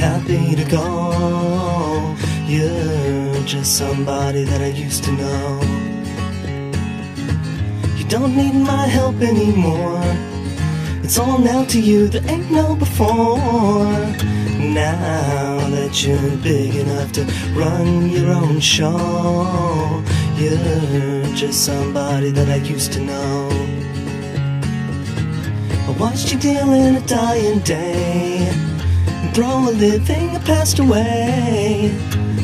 happy to go. You're just somebody that I used to know. You don't need my help anymore. It's all now to you there ain't no before. Now that you're big enough to run your own show, you're just somebody that I used to know. I watched you deal in a dying day and throw a living that passed away.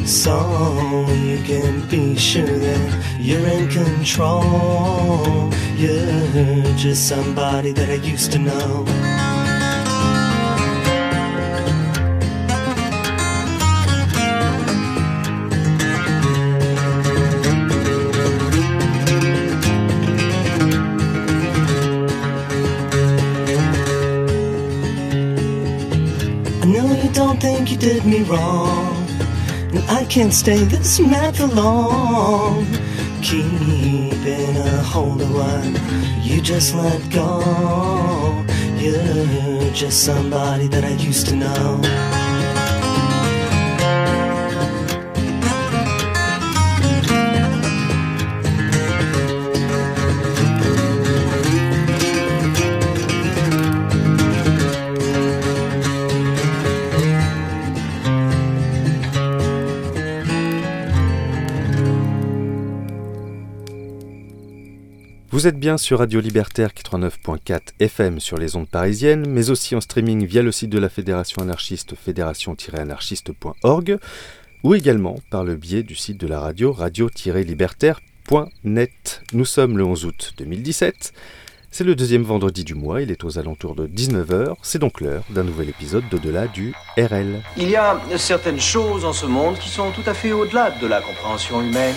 So you can be sure that you're in control. You're just somebody that I used to know. Think you did me wrong. And I can't stay this mad for long. Keeping a hold of what you just let go. You're just somebody that I used to know. Vous êtes bien sur Radio Libertaire 89.4 FM sur les ondes parisiennes, mais aussi en streaming via le site de la Fédération anarchiste fédération-anarchiste.org ou également par le biais du site de la radio radio-libertaire.net. Nous sommes le 11 août 2017. C'est le deuxième vendredi du mois, il est aux alentours de 19h, c'est donc l'heure d'un nouvel épisode d'au-delà du RL. Il y a certaines choses en ce monde qui sont tout à fait au-delà de la compréhension humaine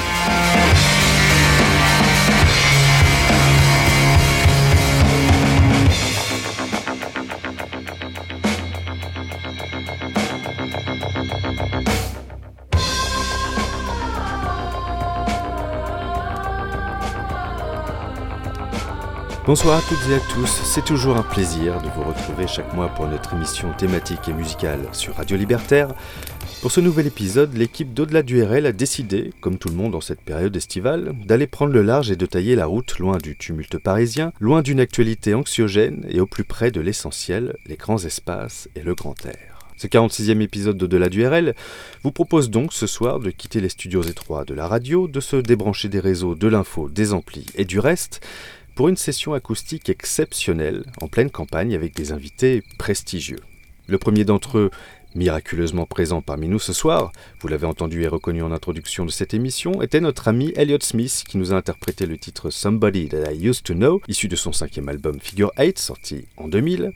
Bonsoir à toutes et à tous, c'est toujours un plaisir de vous retrouver chaque mois pour notre émission thématique et musicale sur Radio Libertaire. Pour ce nouvel épisode, l'équipe d'Au-delà du RL a décidé, comme tout le monde en cette période estivale, d'aller prendre le large et de tailler la route loin du tumulte parisien, loin d'une actualité anxiogène et au plus près de l'essentiel, les grands espaces et le grand air. Ce 46e épisode d'Au-delà du RL vous propose donc ce soir de quitter les studios étroits de la radio, de se débrancher des réseaux, de l'info, des amplis et du reste, pour une session acoustique exceptionnelle en pleine campagne avec des invités prestigieux. Le premier d'entre eux, miraculeusement présent parmi nous ce soir, vous l'avez entendu et reconnu en introduction de cette émission, était notre ami Elliot Smith qui nous a interprété le titre Somebody That I Used to Know, issu de son cinquième album Figure 8 sorti en 2000.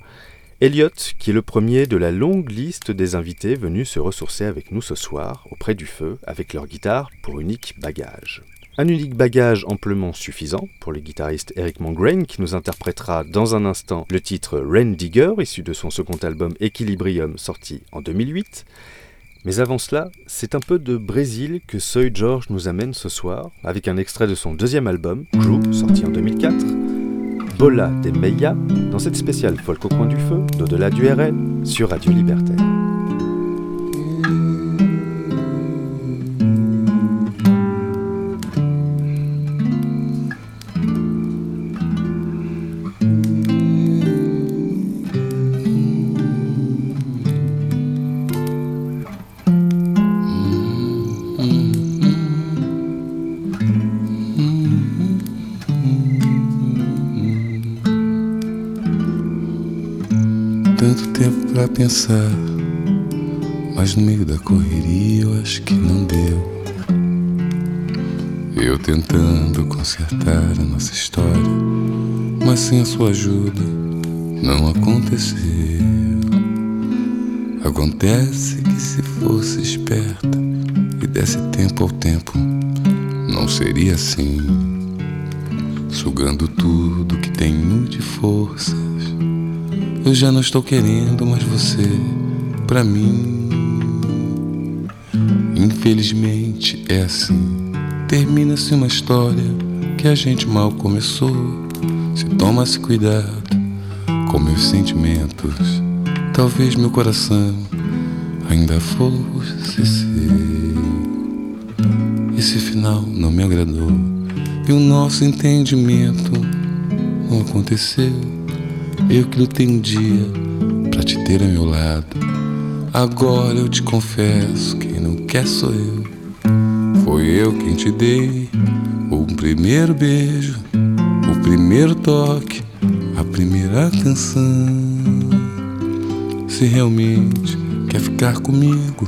Elliot, qui est le premier de la longue liste des invités venus se ressourcer avec nous ce soir, auprès du feu, avec leur guitare pour unique bagage. Un unique bagage amplement suffisant pour le guitariste Eric Mongrain qui nous interprétera dans un instant le titre Rain Digger issu de son second album Equilibrium sorti en 2008. Mais avant cela, c'est un peu de Brésil que Soy George nous amène ce soir avec un extrait de son deuxième album, Crew, sorti en 2004. Bola de Meia dans cette spéciale folk au coin du feu d'au-delà du RL sur Radio Libertaire. Pra pensar, mas no meio da correria eu acho que não deu. Eu tentando consertar a nossa história, mas sem a sua ajuda não aconteceu. Acontece que se fosse esperta e desse tempo ao tempo, não seria assim. Sugando tudo que tenho de forças. Eu já não estou querendo mais você pra mim. Infelizmente é assim. Termina-se uma história que a gente mal começou. Se toma-se cuidado com meus sentimentos. Talvez meu coração ainda fosse seu. Esse final não me agradou e o nosso entendimento não aconteceu. Eu que lutei um dia pra te ter ao meu lado. Agora eu te confesso, quem não quer sou eu. Foi eu quem te dei o primeiro beijo, o primeiro toque, a primeira canção. Se realmente quer ficar comigo,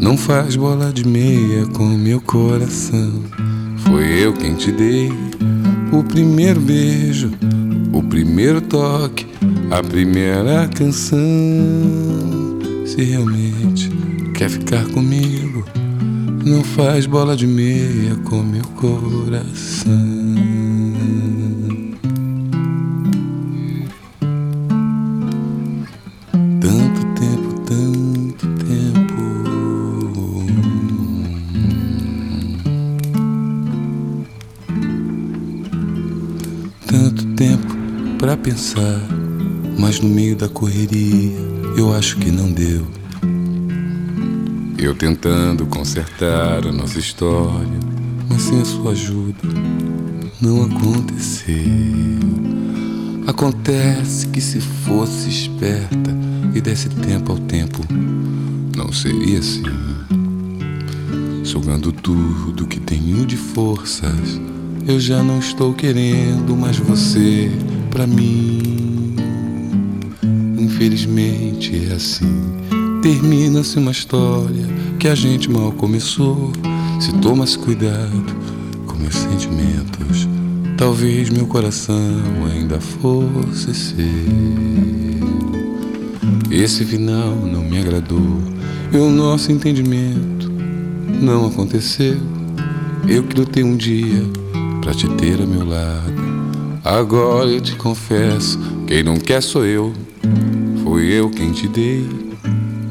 não faz bola de meia com meu coração. Foi eu quem te dei o primeiro beijo, o primeiro toque, a primeira canção. Se realmente quer ficar comigo, não faz bola de meia com meu coração. Pensar, mas no meio da correria eu acho que não deu. Eu tentando consertar a nossa história, mas sem a sua ajuda não aconteceu. Acontece que se fosse esperta e desse tempo ao tempo, não seria assim. Sugando tudo que tenho de forças, eu já não estou querendo mais você pra mim. Infelizmente é assim. Termina-se uma história que a gente mal começou. Se toma-se cuidado com meus sentimentos, talvez meu coração ainda fosse seu. Esse final não me agradou e o nosso entendimento não aconteceu. Eu que lutei um dia pra te ter a meu lado. Agora eu te confesso, quem não quer sou eu. Foi eu quem te dei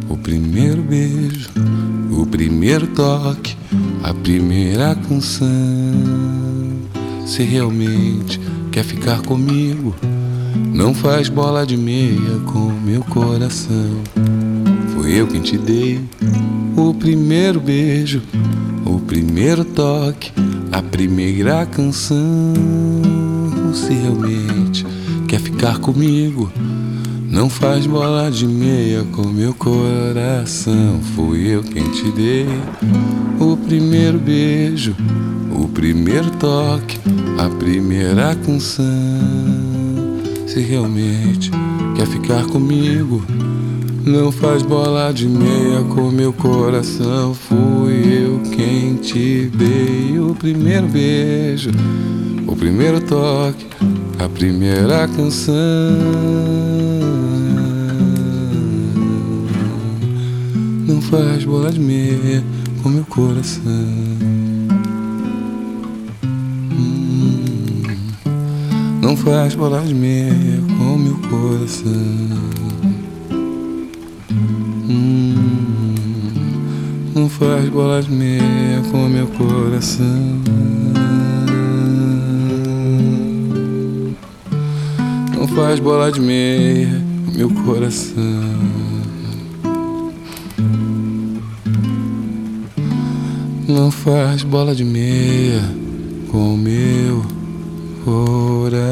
o primeiro beijo, o primeiro toque, a primeira canção. Se realmente quer ficar comigo, não faz bola de meia com meu coração. Foi eu quem te dei o primeiro beijo, o primeiro toque, a primeira canção. Se realmente quer ficar comigo, não faz bola de meia com meu coração. Fui eu quem te dei o primeiro beijo, o primeiro toque, a primeira canção. Se realmente quer ficar comigo, não faz bola de meia com meu coração. Fui te dei o primeiro beijo, o primeiro toque, a primeira canção. Não faz bola de meia com meu coração. Hum, Não faz bola de meia com meu coração. Bola de meia com meu coração. Não faz bola de meia meu coração. Não faz bola de meia com meu coração.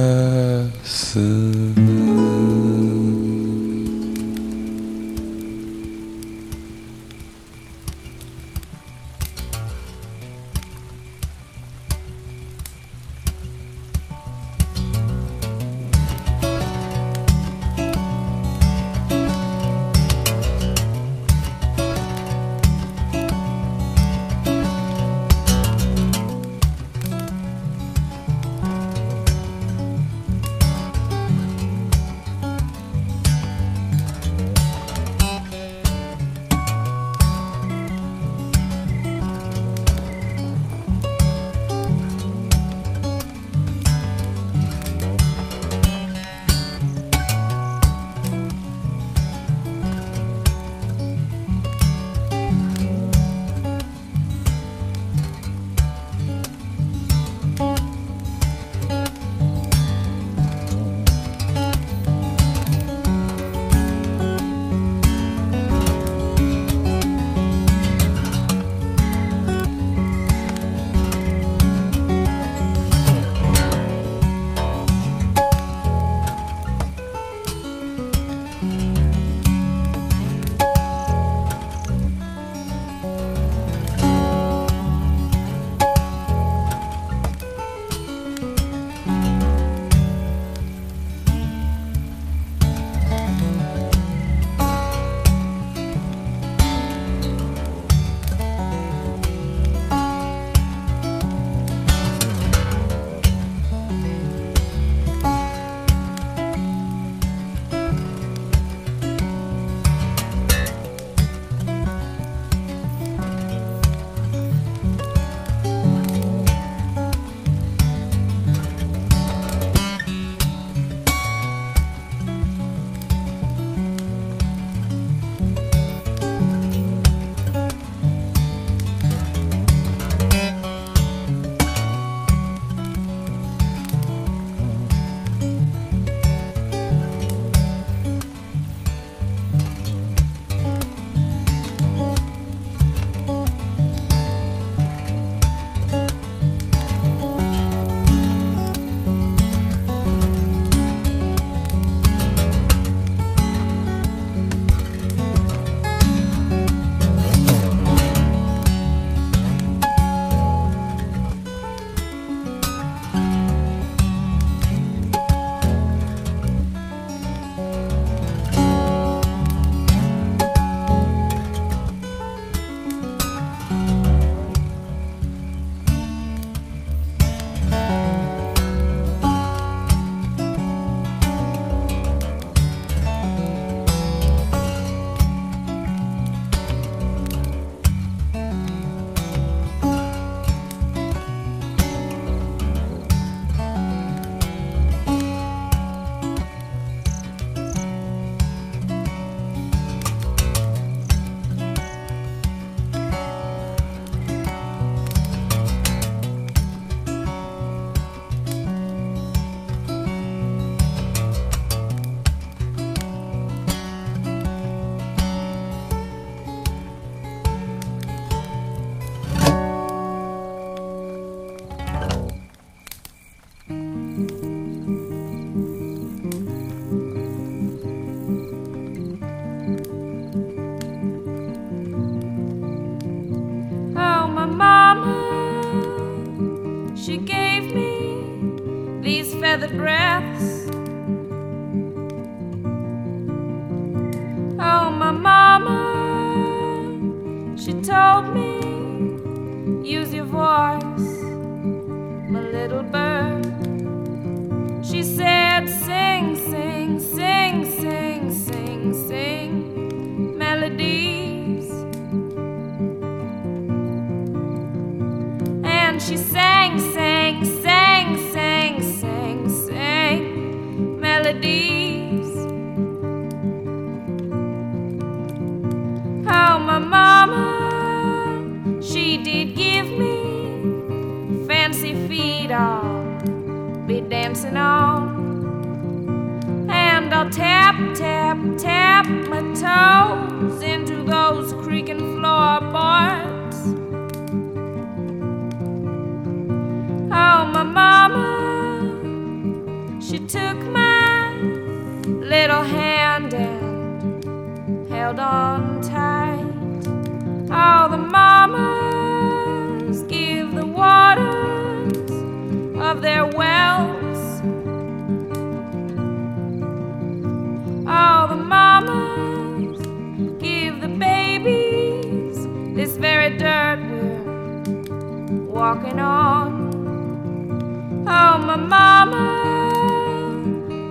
Oh, my mama,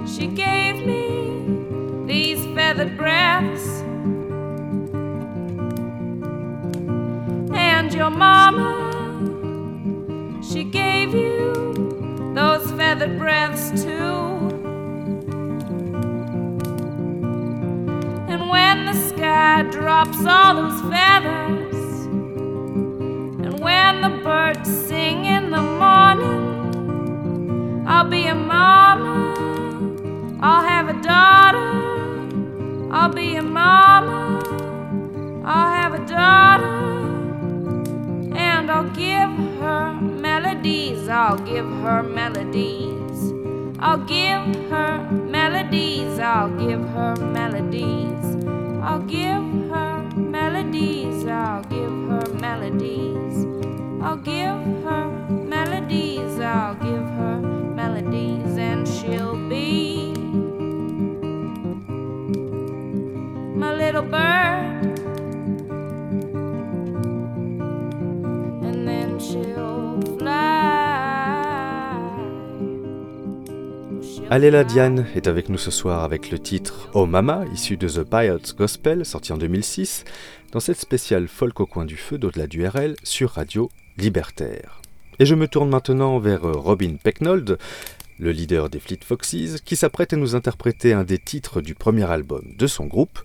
she gave me these feathered breaths. And your mama, she gave you those feathered breaths too. And when the sky drops all those feathers, and when the birds sing in the morning, I'll be a mama, I'll have a daughter, I'll be a mama, I'll have a daughter, and I'll give her melodies, I'll give her melodies. I'll give her melodies, I'll give her melodies. I'll give her melodies, I'll give her melodies. I'll give her melodies, I'll give her little. And then she'll fly. Fly. Diane est avec nous ce soir avec le titre Oh Mama, issu de The Pirates Gospel, sorti en 2006, dans cette spéciale folk au coin du feu d'au-delà du RL sur Radio Libertaire. Et je me tourne maintenant vers Robin Pecknold, le leader des Fleet Foxes, qui s'apprête à nous interpréter un des titres du premier album de son groupe.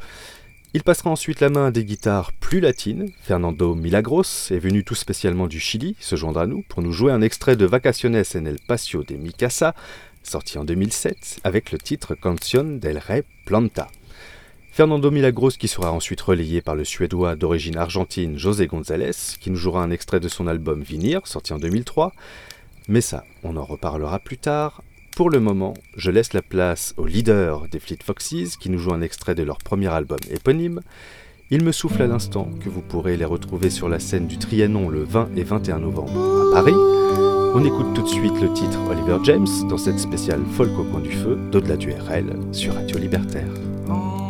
Il passera ensuite la main à des guitares plus latines. Fernando Milagros est venu tout spécialement du Chili se joindre à nous pour nous jouer un extrait de Vacaciones en el Patio de Mikasa, sorti en 2007, avec le titre Canción del Rey Planta. Fernando Milagros qui sera ensuite relayé par le Suédois d'origine argentine José González, qui nous jouera un extrait de son album Vinir, sorti en 2003. Mais ça, on en reparlera plus tard. Pour le moment, je laisse la place au leader des Fleet Foxes, qui nous joue un extrait de leur premier album éponyme. Il me souffle à l'instant que vous pourrez les retrouver sur la scène du Trianon le 20 et 21 novembre à Paris. On écoute tout de suite le titre Oliver James dans cette spéciale folk au coin du feu d'au-delà du RL sur Radio Libertaire. On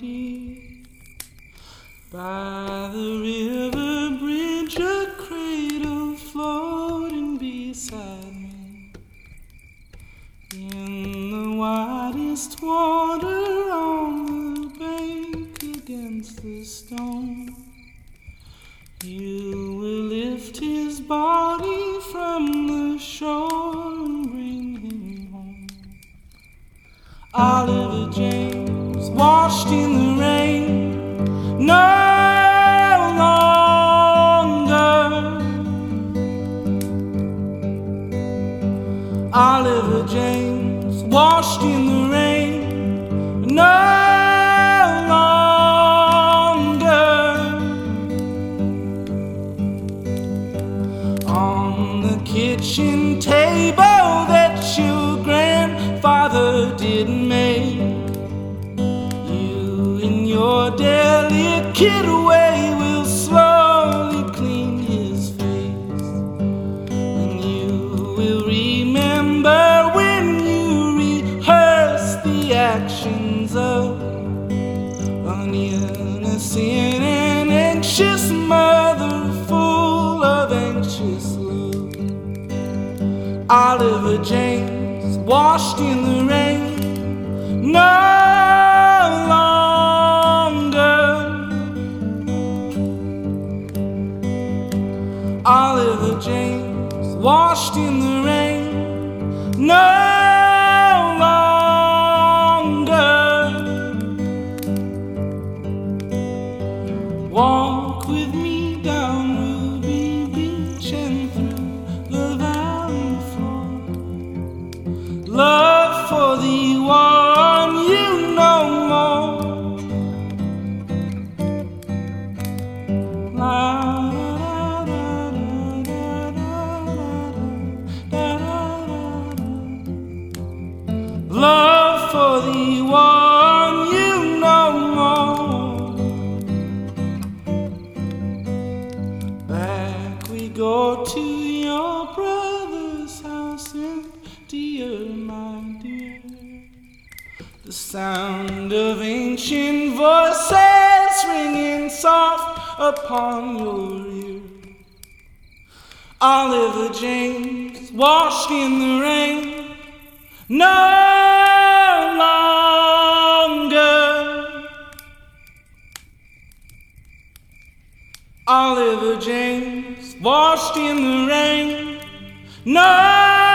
the by the river bridge, a cradle floating beside me. In the widest water on the bank against the stone. You will lift his body from the shore and bring him home. Oliver James, washed in the rain, no longer. Oliver James, washed in the rain, no longer. on the kitchen table that your grandfather didn't make. Your delicate way will slowly clean his face, and you will remember when you rehearse the actions of an innocent and anxious mother, full of anxious love. Oliver James, washed in the rain. No. washed in the rain. No. voices ringing soft upon your ear. Oliver James washed in the rain, no longer. Oliver James washed in the rain, no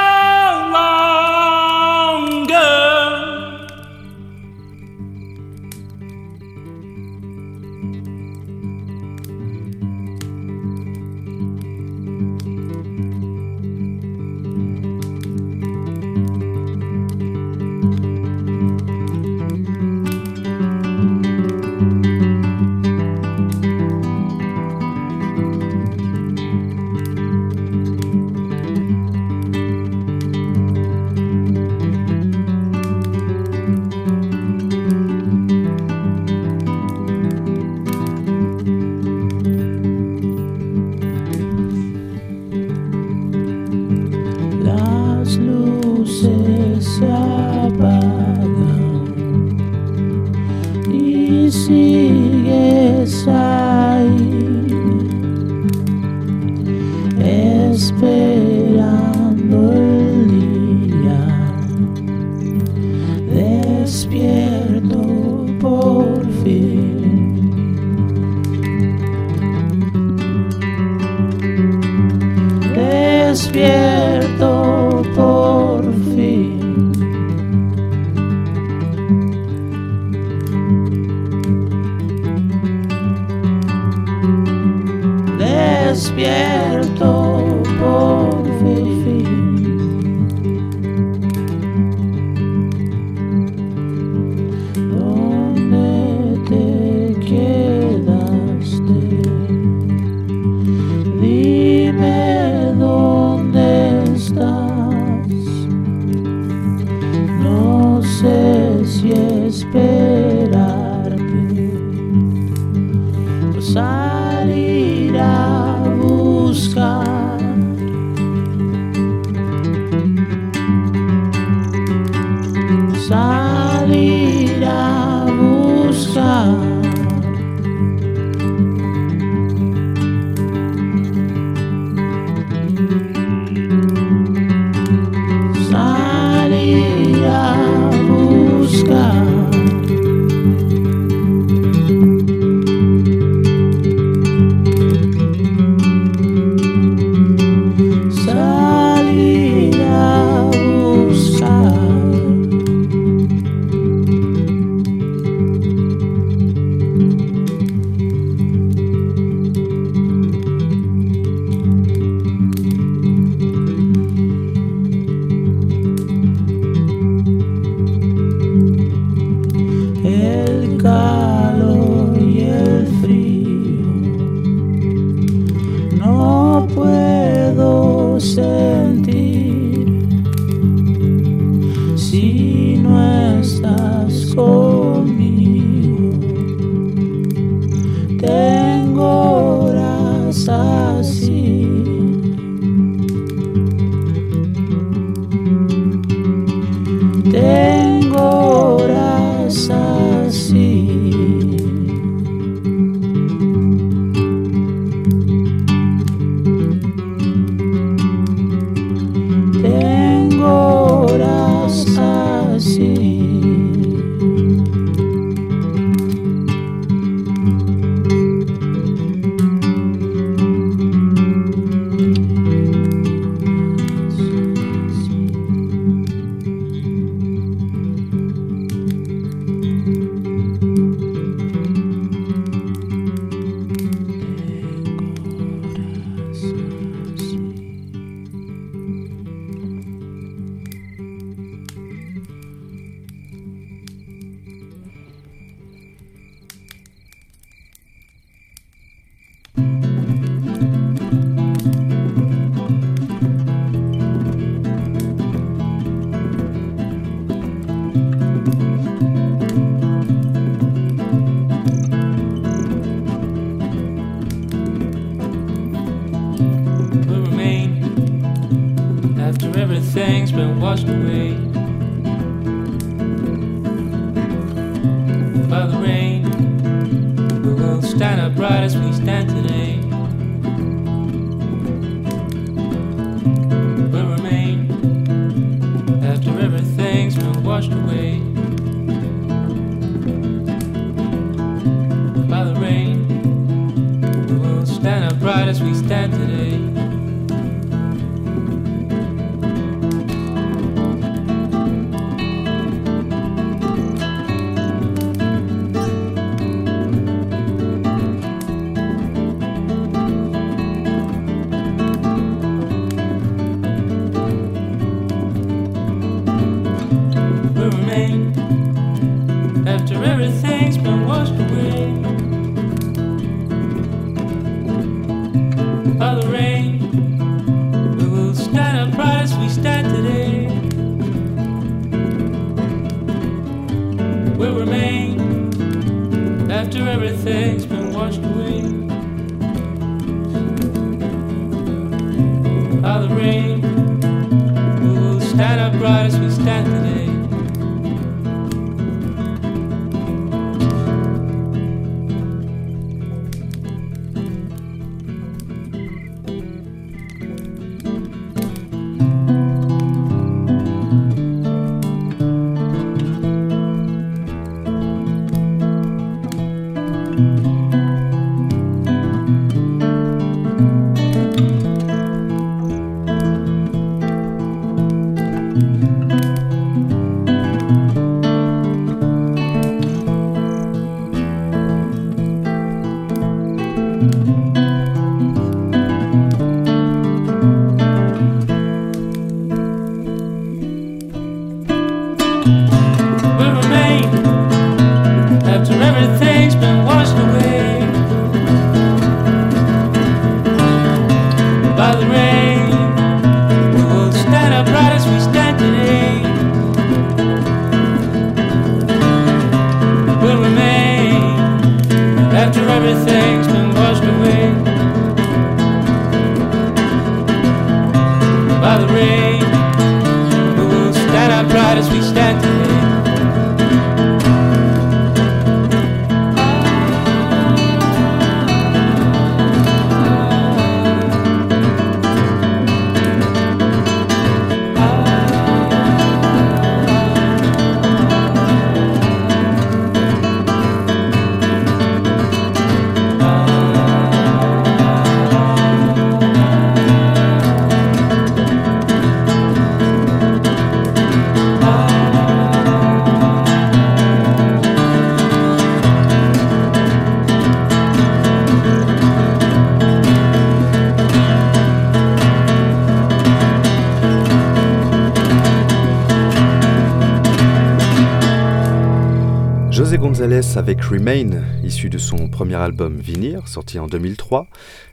José González avec Remain, issu de son premier album Vinir, sorti en 2003,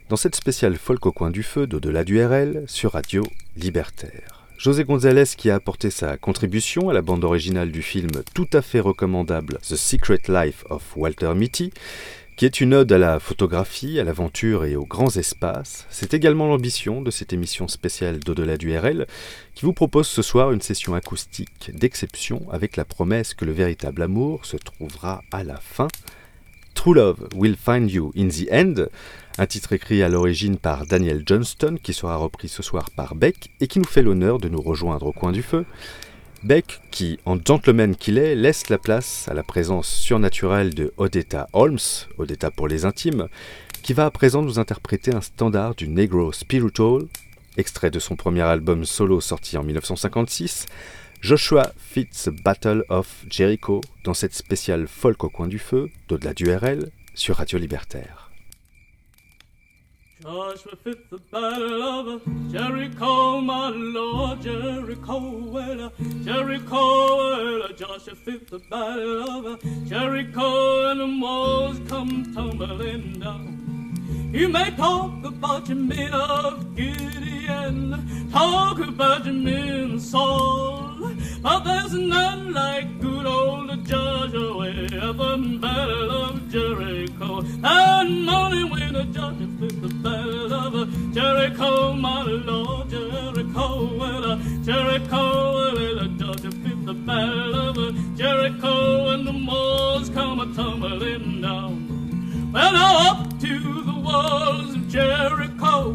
dans cette spéciale folk au coin du feu d'au-delà du RL sur Radio Libertaire. José González qui a apporté sa contribution à la bande originale du film tout à fait recommandable The Secret Life of Walter Mitty, qui est une ode à la photographie, à l'aventure et aux grands espaces. C'est également l'ambition de cette émission spéciale d'au-delà du RL, qui vous propose ce soir une session acoustique d'exception avec la promesse que le véritable amour se trouvera à la fin. True Love Will Find You in the End, un titre écrit à l'origine par Daniel Johnston qui sera repris ce soir par Beck et qui nous fait l'honneur de nous rejoindre au coin du feu. Beck, qui, en gentleman qu'il est, laisse la place à la présence surnaturelle de Odetta Holmes, Odetta pour les intimes, qui va à présent nous interpréter un standard du Negro Spiritual, extrait de son premier album solo sorti en 1956, Joshua Fitz Battle of Jericho, dans cette spéciale folk au coin du feu, d'au-delà du RL, sur Radio Libertaire. Joshua fit the battle of Jericho, my Lord, Jericho, well, Jericho, well, Joshua fit the battle of Jericho, and the walls come tumbling down. You may talk about your men of Gideon, talk about your men of Saul, but there's none like good old Joshua of the Battle of Jericho. That morning when the Joshua fit the Battle of Jericho, my Lord, Jericho, well, uh, Jericho, well, uh, Joshua fought the Battle of Jericho, and the walls come a tumbling down. Well, up to the walls of Jericho,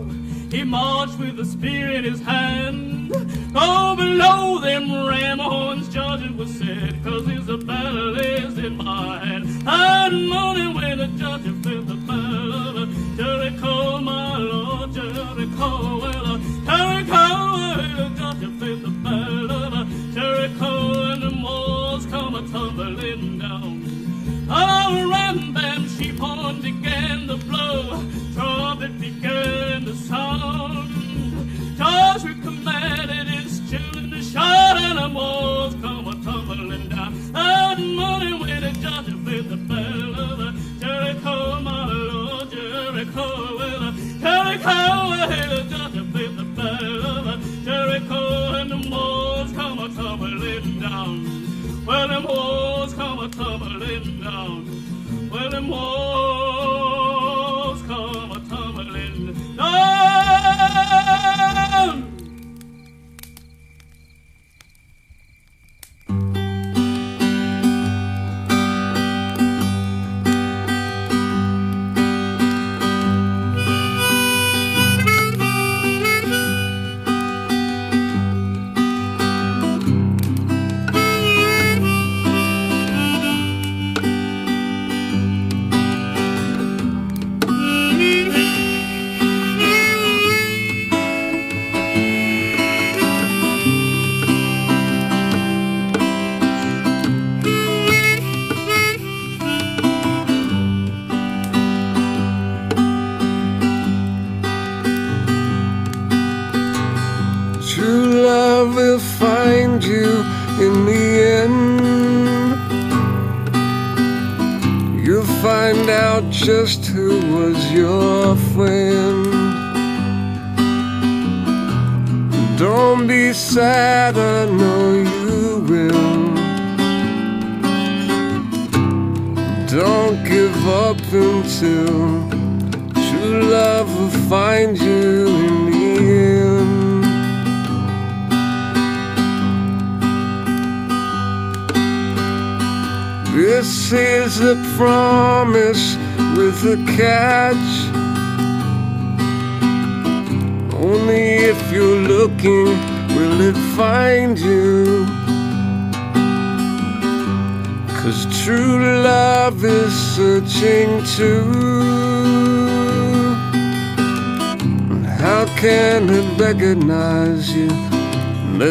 he marched with a spear in his hand. Oh, below them ram horns charging was said, cause there's a battle is in my hand. That morning when the judge felt the battle Jericho, my Lord, Jericho, well, uh, Jericho, well, judge felt the battle uh, Jericho, and the walls come a tumbling down. Oh, ram, bam, she pawned began the blow. Trumpet began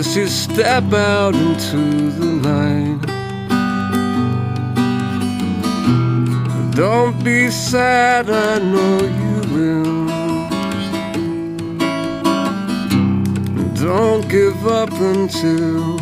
as you step out into the light. Don't be sad, I know you will. Don't give up until.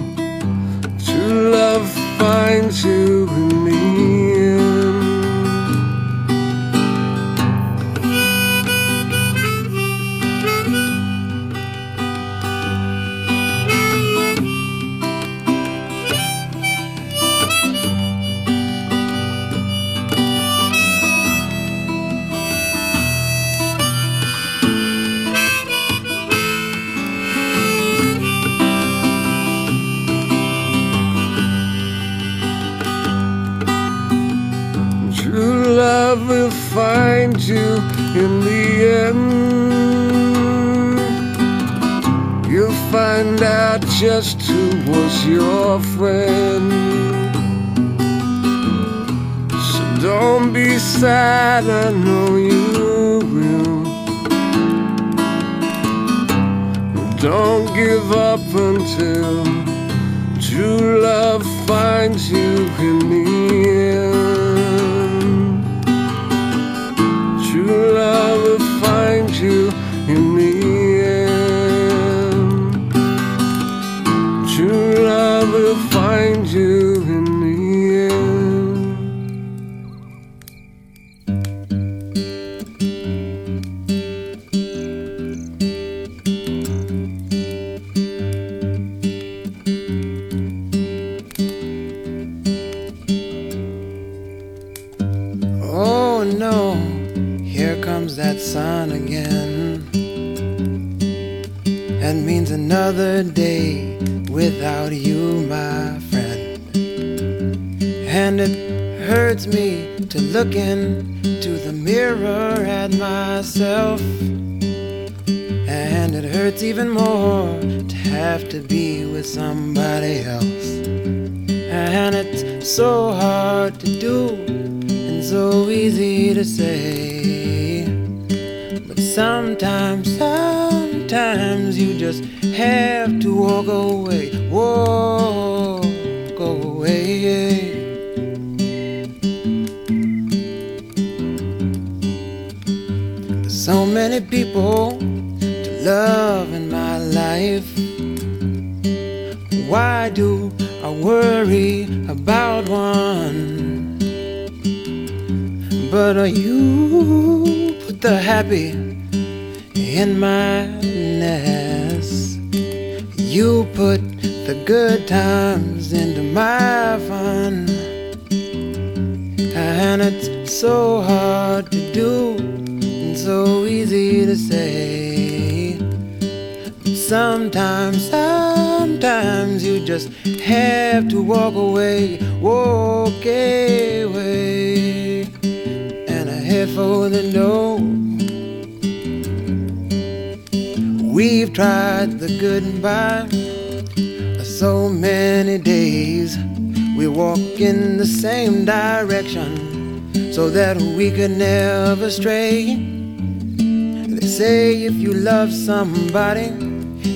Could never stray. They say if you love somebody,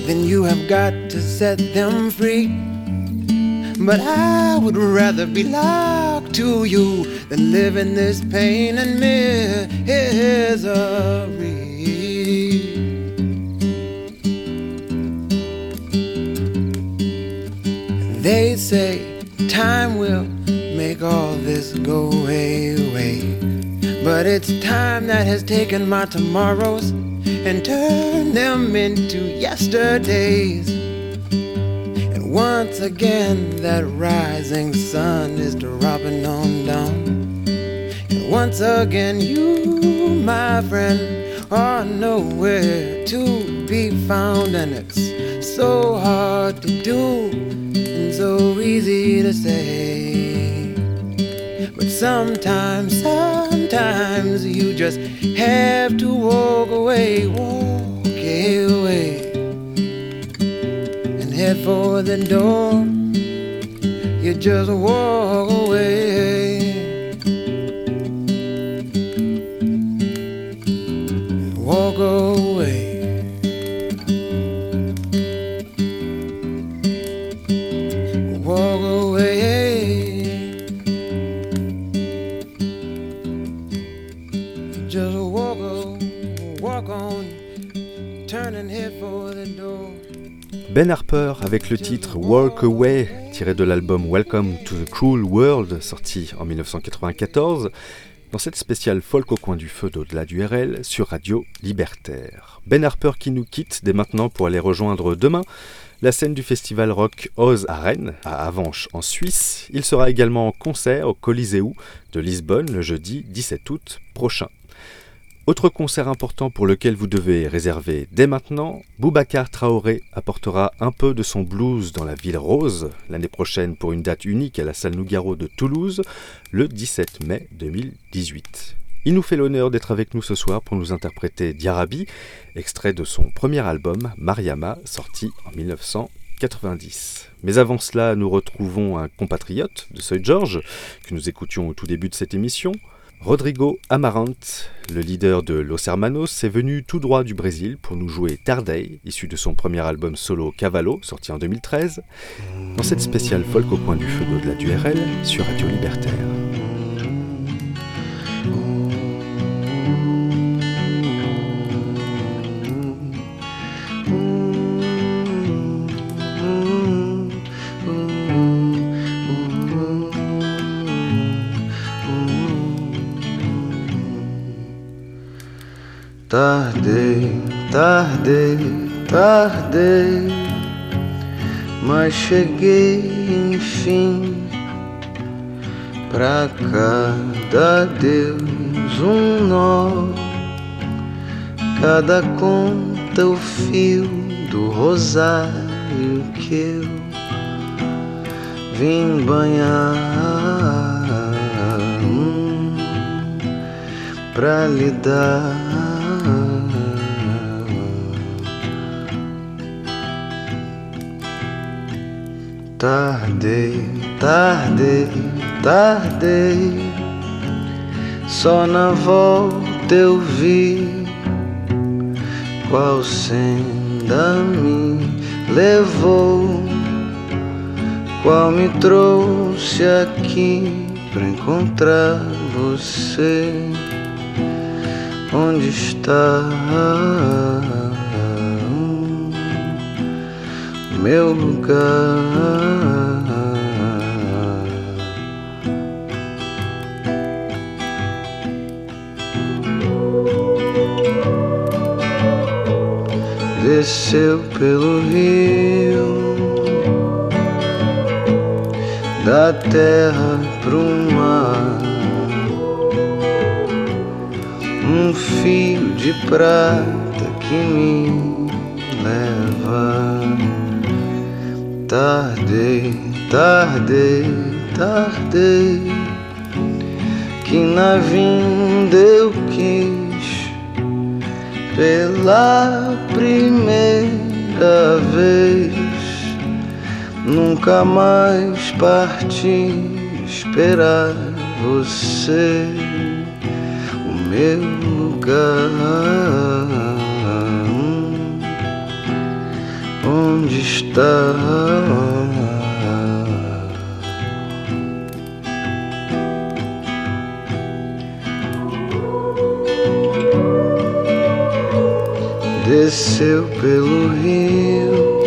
then you have got to set them free. But I would rather be locked to you than live in this pain and misery. They say time will make all this go away, away. But it's time that has taken my tomorrows and turned them into yesterdays. And once again, that rising sun is dropping on down. And once again, you, my friend, are nowhere to be found. And it's so hard to do and so easy to say. But sometimes, sometimes you just have to walk away, walk away, and head for the door. You just walk Ben Harper avec le titre Walk Away, tiré de l'album Welcome to the Cruel World, sorti en 1994, dans cette spéciale folk au coin du feu d'au-delà du RL sur Radio Libertaire. Ben Harper qui nous quitte dès maintenant pour aller rejoindre demain la scène du festival rock Oz à Rennes, à Avanches en Suisse. Il sera également en concert au Coliseu de Lisbonne le jeudi 17 août prochain. Autre concert important pour lequel vous devez réserver dès maintenant, Boubacar Traoré apportera un peu de son blues dans la ville rose l'année prochaine pour une date unique à la salle Nougaro de Toulouse le 17 mai 2018. Il nous fait l'honneur d'être avec nous ce soir pour nous interpréter Diarabi, extrait de son premier album Mariama, sorti en 1990. Mais avant cela, nous retrouvons un compatriote de Seuil George, que nous écoutions au tout début de cette émission. Rodrigo Amarante, le leader de Los Hermanos, est venu tout droit du Brésil pour nous jouer Tardei, issu de son premier album solo Cavallo, sorti en 2013, dans cette spéciale folk au point du feu d'au-delà du RL sur Radio Libertaire. Tardei, tardei, tardei, mas cheguei enfim. Pra cada Deus um nó, cada conta o fio do rosário que eu vim banhar hum, pra lhe dar. Tardei, tardei, tardei. Só na volta eu vi qual senda me levou, qual me trouxe aqui pra encontrar você. Onde está meu lugar? desceu pelo rio da terra pro mar um fio de prata que me leva tardei tardei tardei que na vinda eu quis pela primeira vez. Nunca mais parti esperar você, o meu lugar. Onde está? desceu pelo rio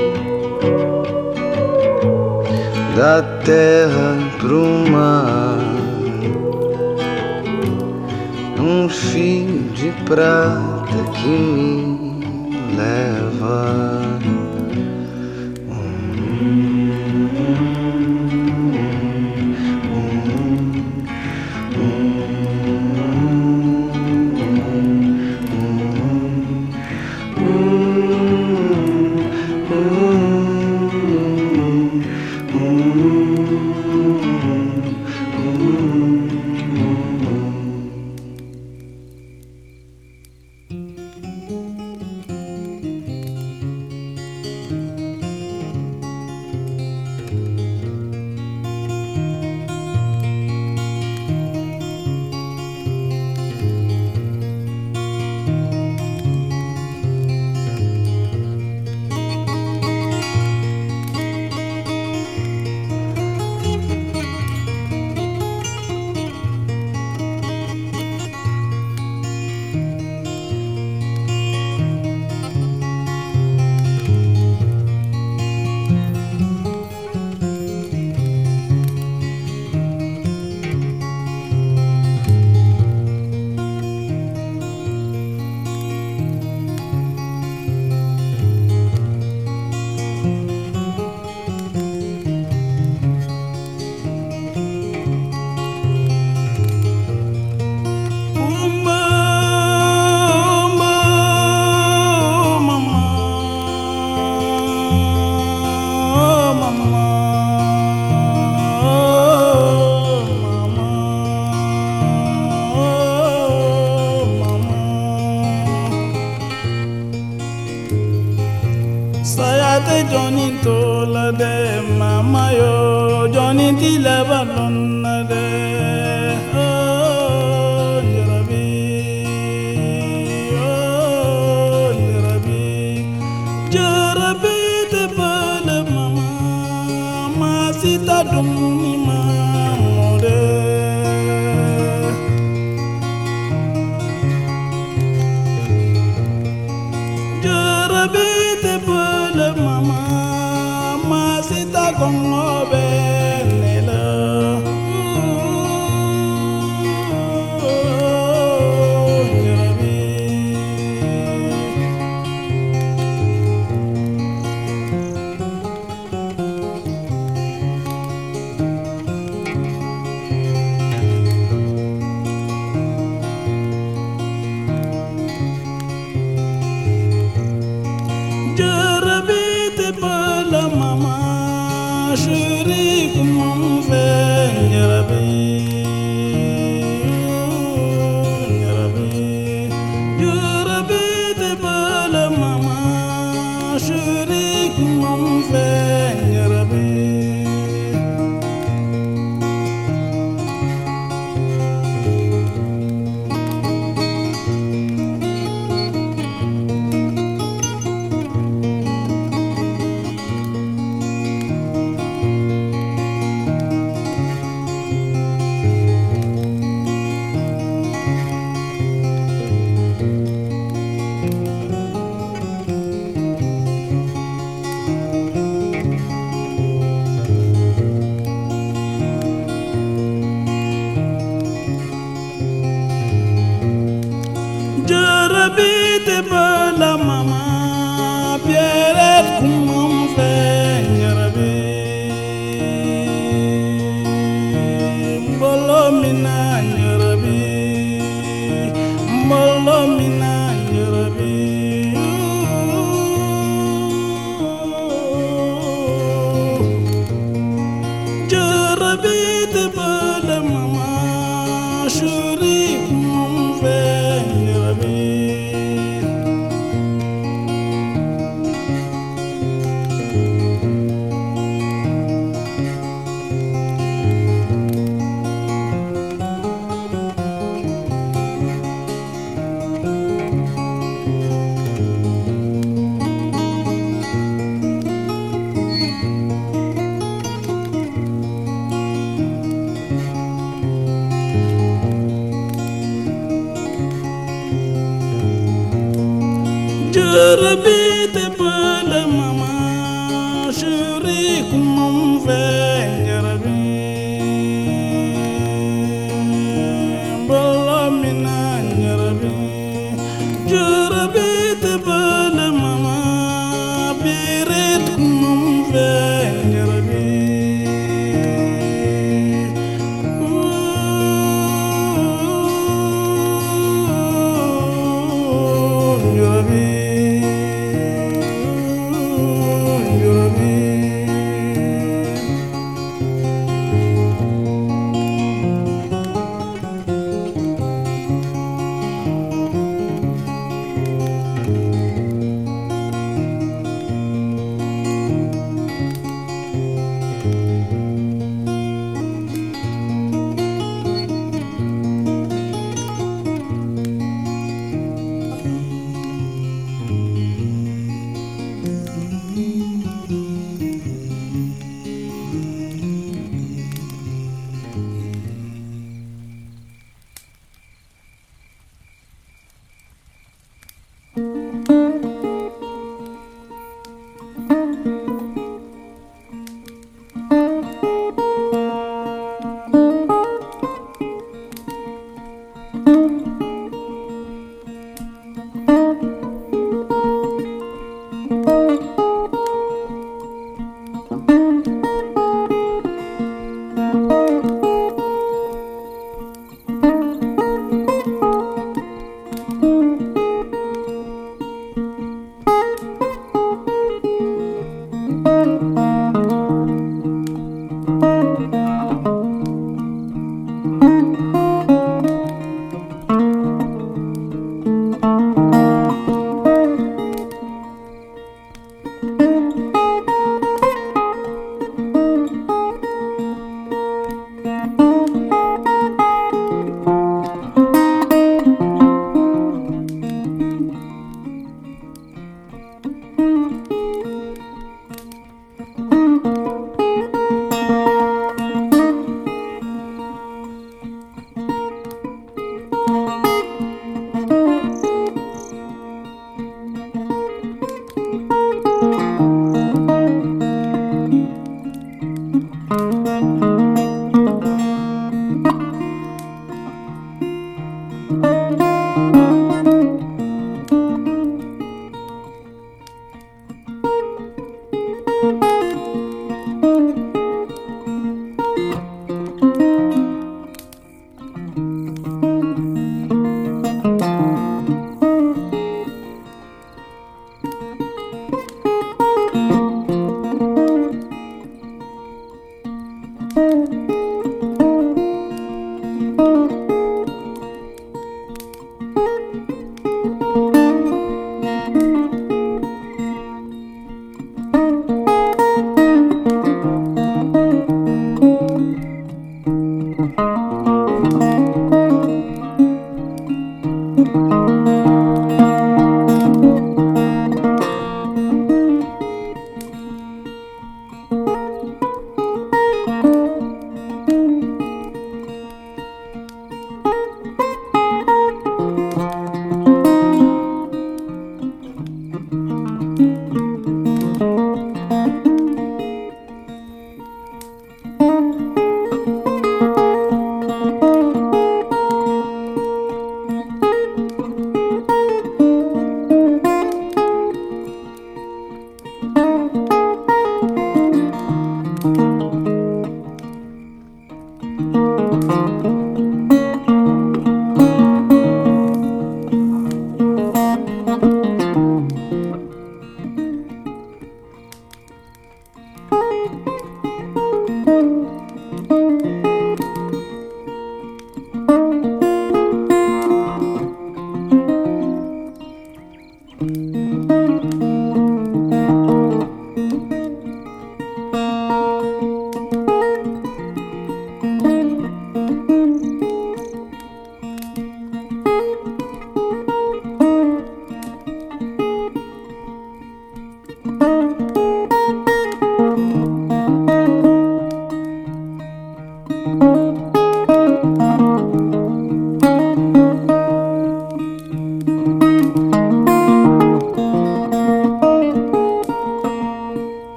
da terra pro mar um fio de prata que me leva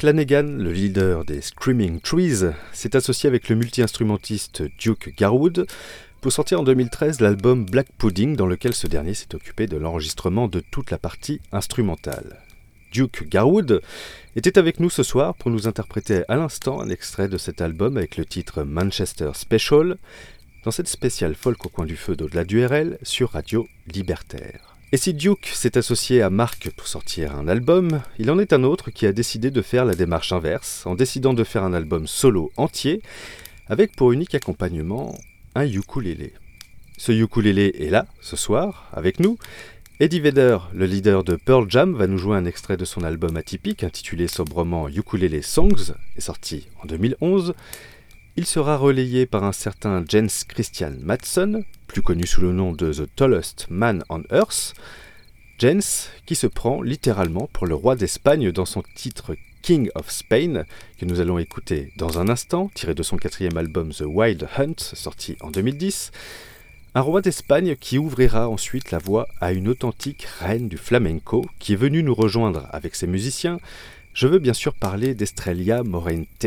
Mark Lanegan, le leader des Screaming Trees, s'est associé avec le multi-instrumentiste Duke Garwood pour sortir en 2013 l'album Black Pudding dans lequel ce dernier s'est occupé de l'enregistrement de toute la partie instrumentale. Duke Garwood était avec nous ce soir pour nous interpréter à l'instant un extrait de cet album avec le titre Manchester Special dans cette spéciale folk au coin du feu d'au-delà du RL sur Radio Libertaire. Et si Duke s'est associé à Mark pour sortir un album, il en est un autre qui a décidé de faire la démarche inverse, en décidant de faire un album solo entier, avec pour unique accompagnement un ukulélé. Ce ukulélé est là, ce soir, avec nous. Eddie Vedder, le leader de Pearl Jam, va nous jouer un extrait de son album atypique intitulé sobrement Ukulele Songs, est sorti en 2011. Il sera relayé par un certain Jens Christian Madsen, plus connu sous le nom de The Tallest Man on Earth. Jens, qui se prend littéralement pour le roi d'Espagne dans son titre King of Spain, que nous allons écouter dans un instant, tiré de son quatrième album The Wild Hunt, sorti en 2010. Un roi d'Espagne qui ouvrira ensuite la voie à une authentique reine du flamenco qui est venue nous rejoindre avec ses musiciens. Je veux bien sûr parler d'Estrella Morente,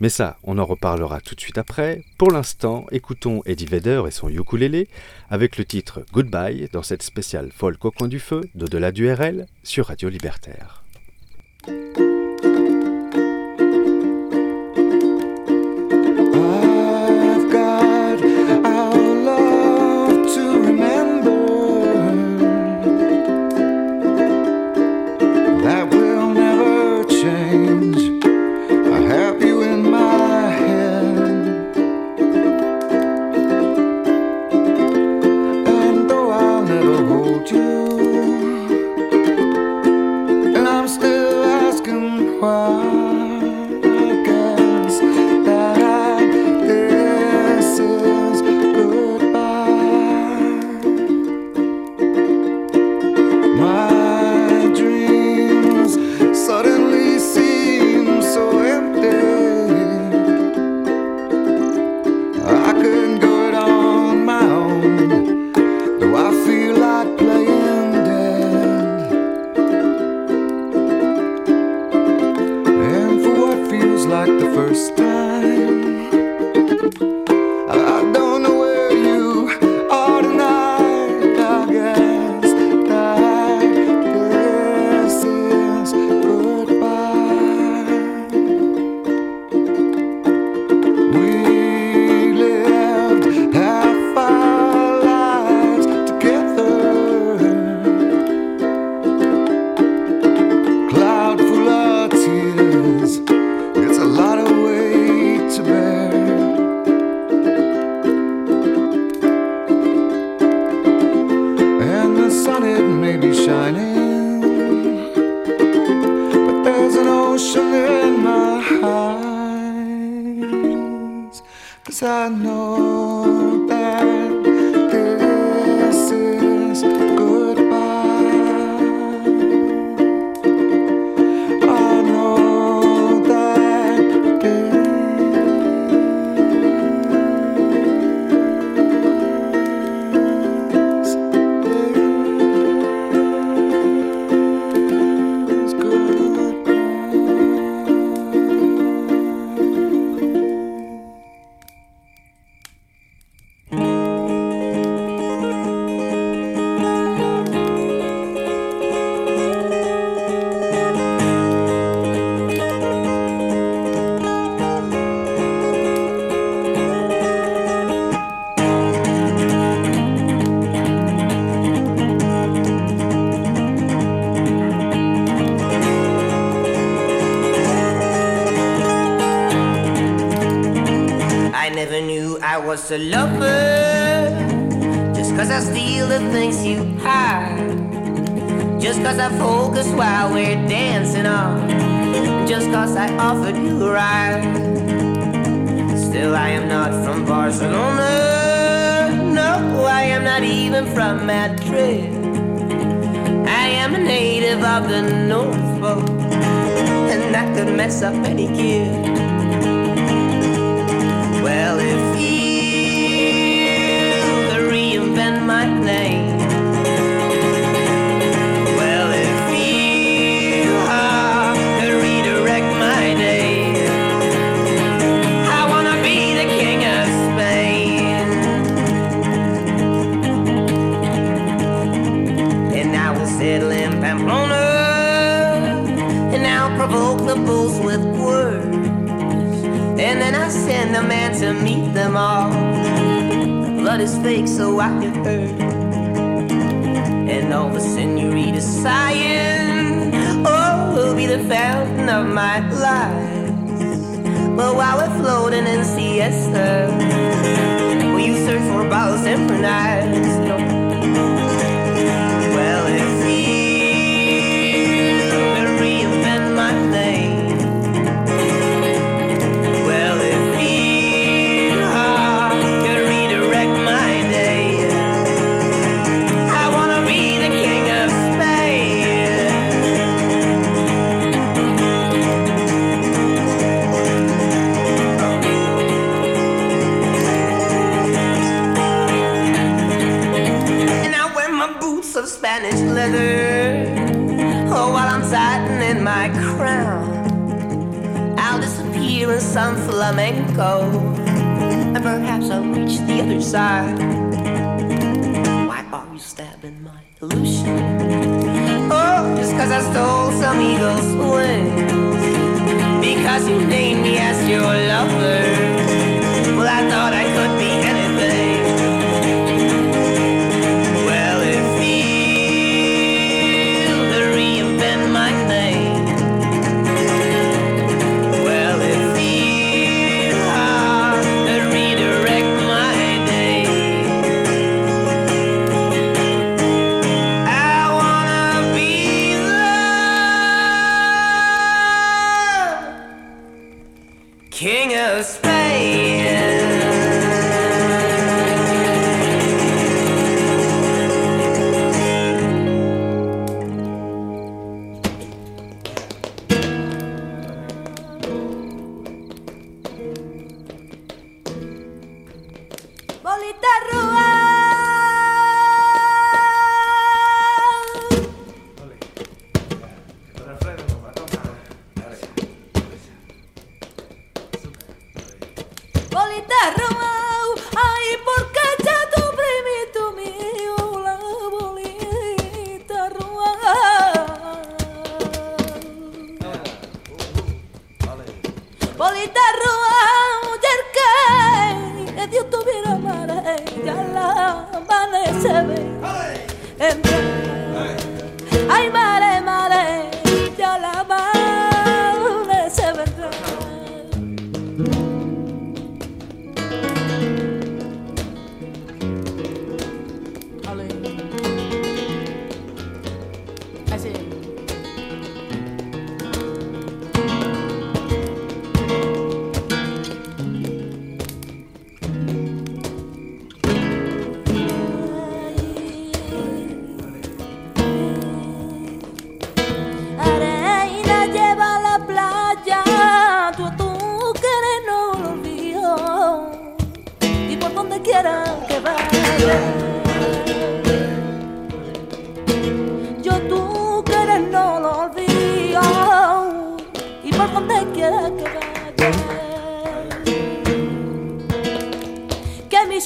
mais ça, on en reparlera tout de suite après. Pour l'instant, écoutons Eddie Vedder et son ukulélé avec le titre Goodbye dans cette spéciale folk au coin du feu d'au-delà du RL sur Radio Libertaire.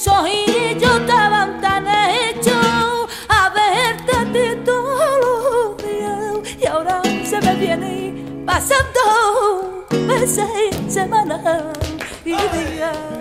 esos hilillos estaban tan hechos a verte a ti todos los días y ahora se me viene pasando meses y semanas y días.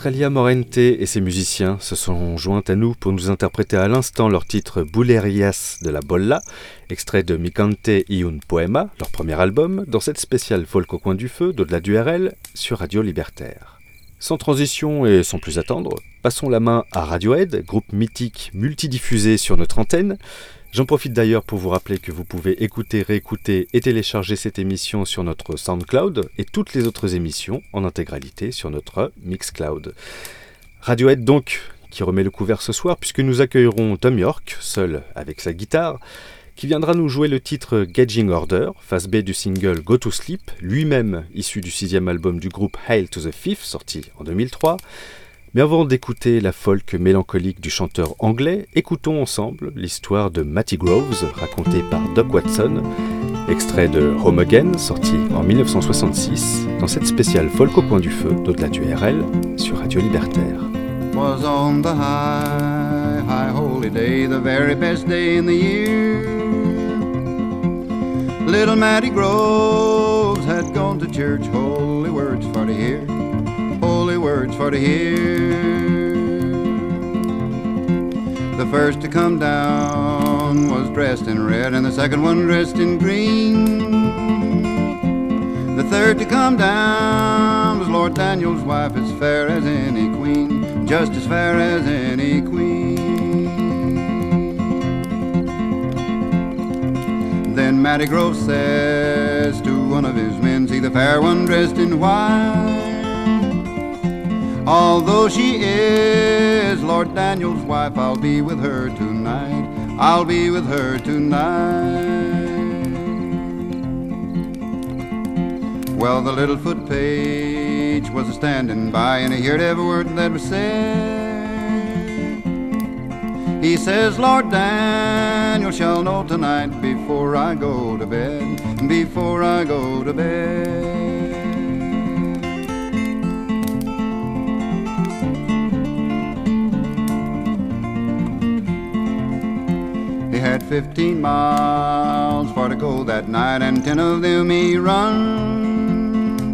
Estralia Morente et ses musiciens se sont joints à nous pour nous interpréter à l'instant leur titre Boulerias de la Bolla, extrait de Micante y un Poema, leur premier album, dans cette spéciale folk au coin du feu d'au-delà du RL sur Radio Libertaire. Sans transition et sans plus attendre, passons la main à Radiohead, groupe mythique multidiffusé sur notre antenne. J'en profite d'ailleurs pour vous rappeler que vous pouvez écouter, réécouter et télécharger cette émission sur notre SoundCloud et toutes les autres émissions en intégralité sur notre Mixcloud. Radiohead donc, qui remet le couvert ce soir puisque nous accueillerons Tom York, seul avec sa guitare, qui viendra nous jouer le titre Gauging Order, face B du single Go to Sleep, lui-même issu du sixième album du groupe Hail to the Fifth, sorti en 2003. Mais avant d'écouter la folk mélancolique du chanteur anglais, écoutons ensemble l'histoire de Matty Groves, racontée par Doc Watson, extrait de Home Again, sorti en 1966, dans cette spéciale folk au coin du feu d'au-delà du RL sur Radio Libertaire. was on the high, high holy day, the very best day in the year. Little Matty Groves had gone to church, holy words for to hear, words for to hear. The first to come down was dressed in red, and the second one dressed in green. The third to come down was Lord Daniel's wife, as fair as any queen, just as fair as any queen. Then Matty Grove says to one of his men, See the fair one dressed in white. Although she is Lord Daniel's wife, I'll be with her tonight. I'll be with her tonight. Well, the little foot page was a standing by, and he heard every word that was said. He says, Lord Daniel shall know tonight before I go to bed, before I go to bed. Had 15 miles far to go that night, and 10 of them he run.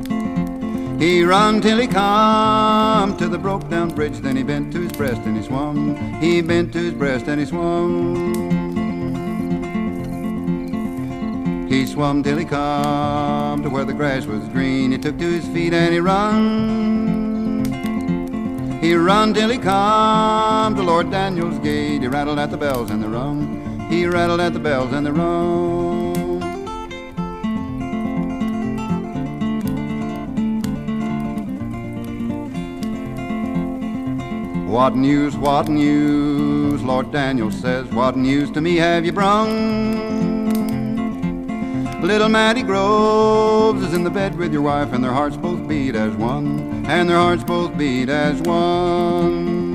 He run till he come to the broke down bridge, then he bent to his breast and he swum. He bent to his breast and he swum. He swum till he come to where the grass was green. He took to his feet and he run. He run till he come to Lord Daniel's gate. He rattled at the bells and they rung. He rattled at the bells and the rung. What news, what news, Lord Daniel says, what news to me have you brung? Little Matty Groves is in the bed with your wife, and their hearts both beat as one, and their hearts both beat as one.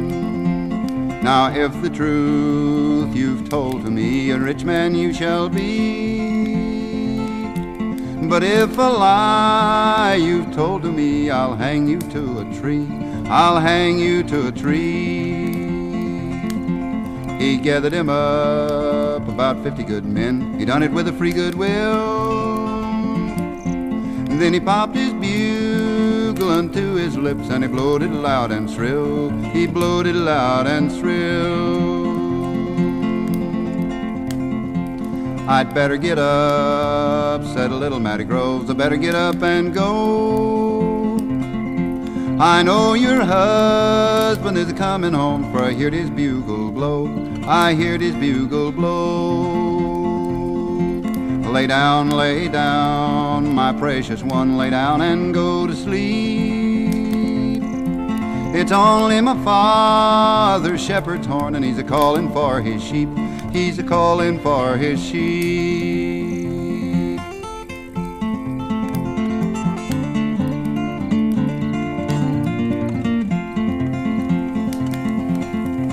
Now, if the truth you've told to me, a rich man you shall be. But if a lie you've told to me, I'll hang you to a tree. I'll hang you to a tree. He gathered him up about fifty good men. He done it with a free good will. Then he popped his bugle unto his lips and he blowed it loud and shrill. He blowed it loud and shrill. I'd better get up, said a little Matty Groves. I better get up and go. I know your husband is coming home, for I heard his bugle blow. I heard his bugle blow. Lay down, lay down, my precious one, lay down and go to sleep. It's only my father's shepherd's horn, and he's a calling for his sheep. He's a calling for his sheep.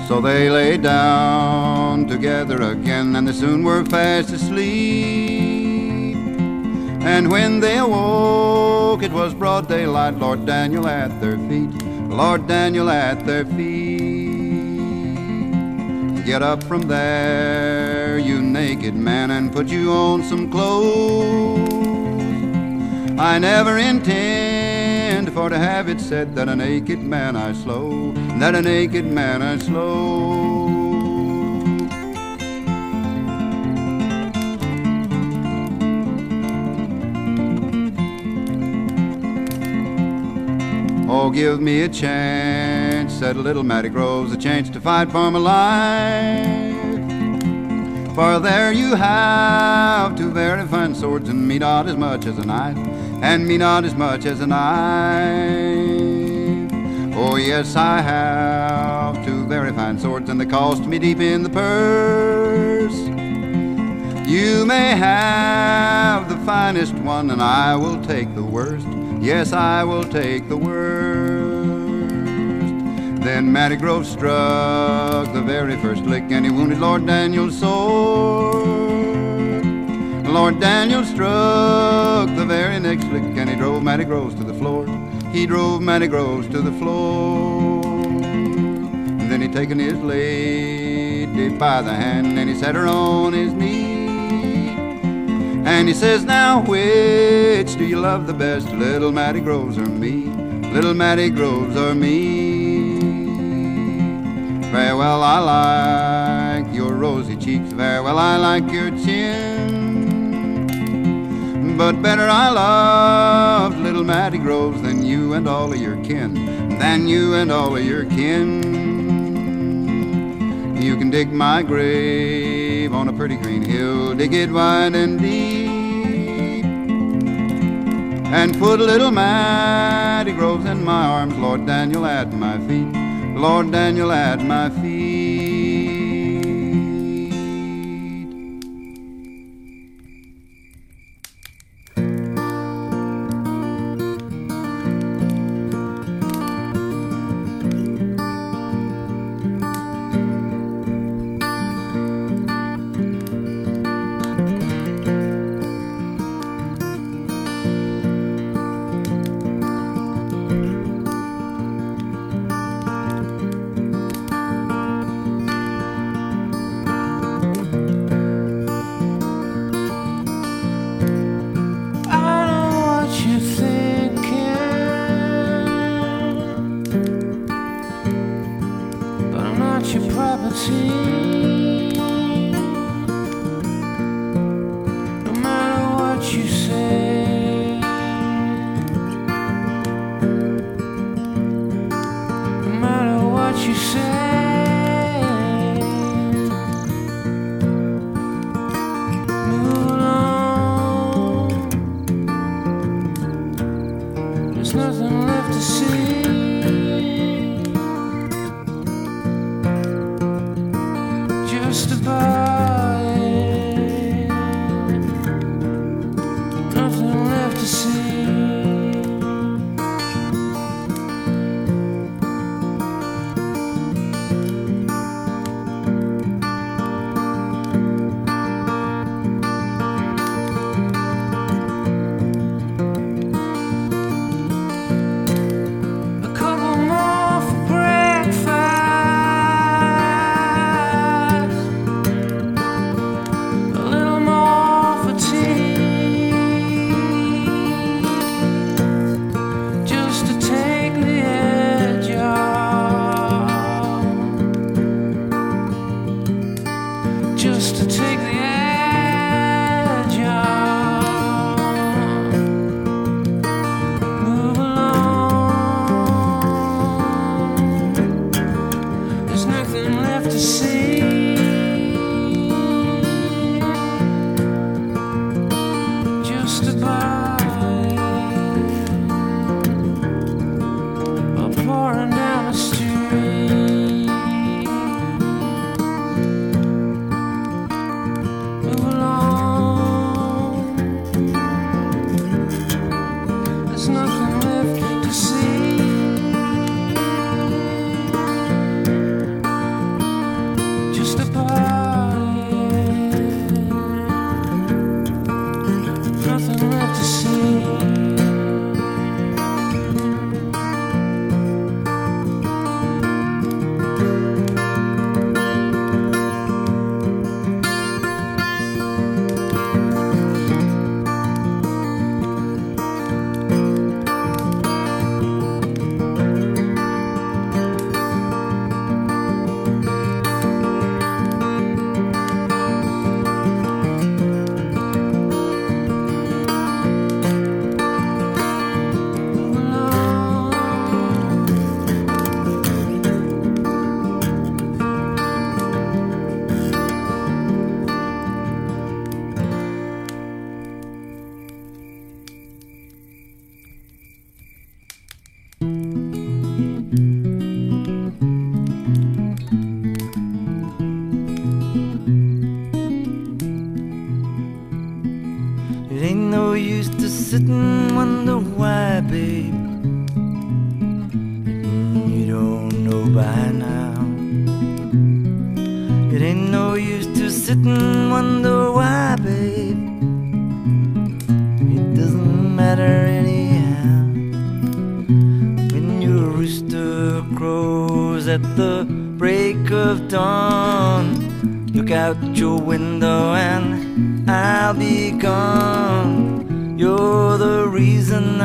So they lay down together again, and they soon were fast asleep. And when they awoke, it was broad daylight, Lord Daniel at their feet, Lord Daniel at their feet. Get up from there, you naked man, and put you on some clothes. I never intend for to have it said that a naked man I slow, that a naked man I slow. Oh, give me a chance, said little Matty Groves, a chance to fight for my life. For there you have two very fine swords, and me not as much as a knife, and me not as much as a knife. Oh, yes, I have two very fine swords, and they cost me deep in the purse. You may have the finest one, and I will take the worst. Yes, I will take the worst. Then Matty Grove struck the very first lick, and he wounded Lord Daniel's sword. Lord Daniel struck the very next lick, and he drove Matty Groves to the floor. He drove Matty Groves to the floor. And then he taken his lady by the hand, and he set her on his knee. And he says, Now which do you love the best, little Matty Groves or me? Little Matty Groves or me? Very well, I like your rosy cheeks, very well, I like your chin. But better I loved little Matty Groves than you and all of your kin, than you and all of your kin. You can dig my grave on a pretty green hill, dig it wide and deep. And put little Matty Groves in my arms, Lord Daniel at my feet, Lord Daniel at my feet.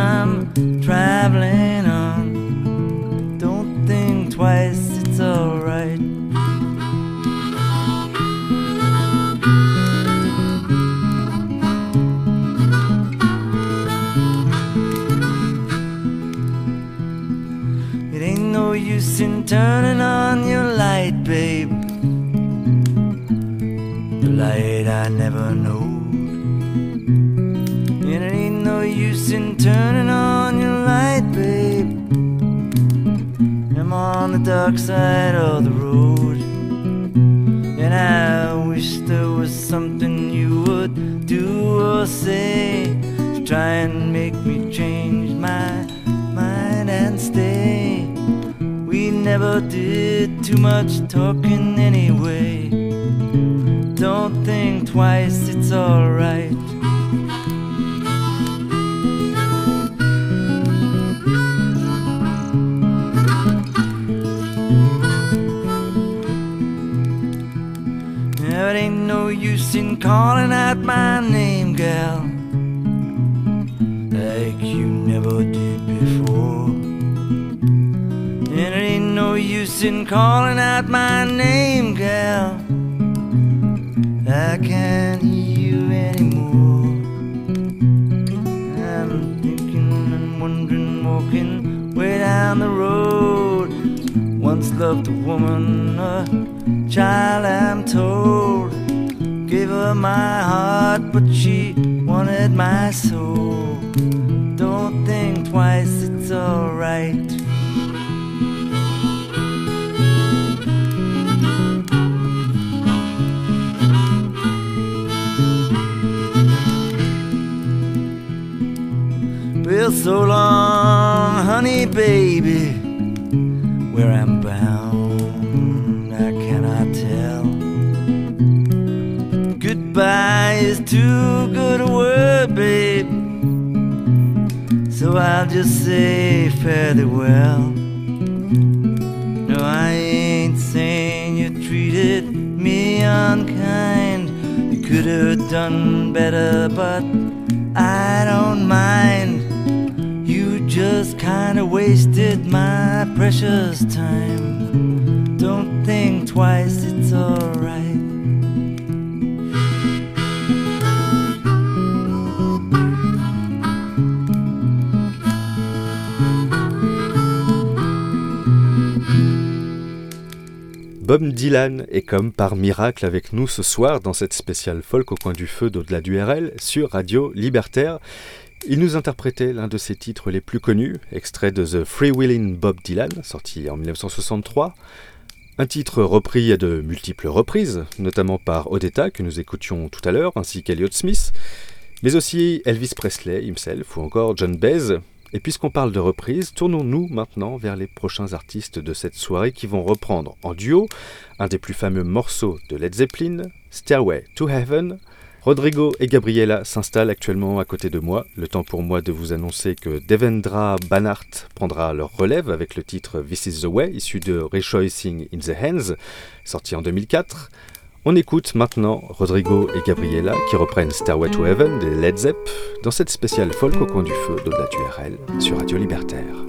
I'm traveling on. Don't think twice, it's alright. It ain't no use in turning on your light, babe. The light I never knew. dark side of the road. And I wish there was something you would do or say to try and make me change my mind and stay. We never did too much talking anyway. Don't think twice, it's alright. calling out my name, gal, like you never did before. And it ain't no use in calling out my name, gal. I can't hear you anymore. I'm thinking and wondering, walking way down the road. Once loved a woman, a child, I'm told. Gave her my heart, but she wanted my soul. Don't think twice, it's alright. Well, so long, honey, baby. Where I'm bound, too good a word, babe. So I'll just say thee well. No, I ain't saying you treated me unkind. You could have done better, but I don't mind. You just kinda wasted my precious time. Don't think twice, it's alright. Bob Dylan est comme par miracle avec nous ce soir dans cette spéciale folk au coin du feu d'au-delà du RL sur Radio Libertaire. Il nous interprétait l'un de ses titres les plus connus, extrait de The Freewheeling Bob Dylan, sorti en 1963. Un titre repris à de multiples reprises, notamment par Odetta que nous écoutions tout à l'heure, ainsi qu'Eliot Smith, mais aussi Elvis Presley himself ou encore John Baez, et puisqu'on parle de reprise, tournons-nous maintenant vers les prochains artistes de cette soirée qui vont reprendre en duo un des plus fameux morceaux de Led Zeppelin, Stairway to Heaven. Rodrigo et Gabriela s'installent actuellement à côté de moi. Le temps pour moi de vous annoncer que Devendra Banhart prendra leur relève avec le titre This is the Way, issu de Rejoicing in the Hands, sorti en 2004. On écoute maintenant Rodrigo et Gabriela qui reprennent Stairway to Heaven des Led Zepp dans cette spéciale folk au coin du feu d'au-delà du RL sur Radio Libertaire.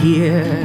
here.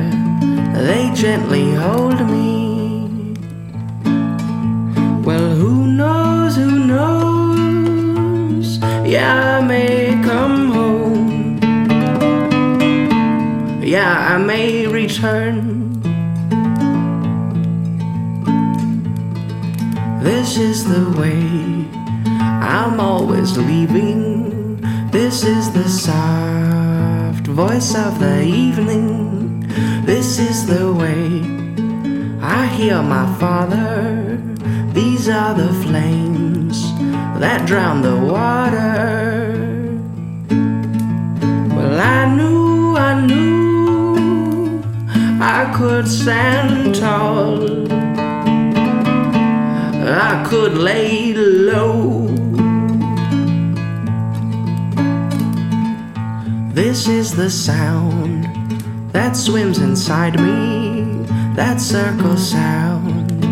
circle sound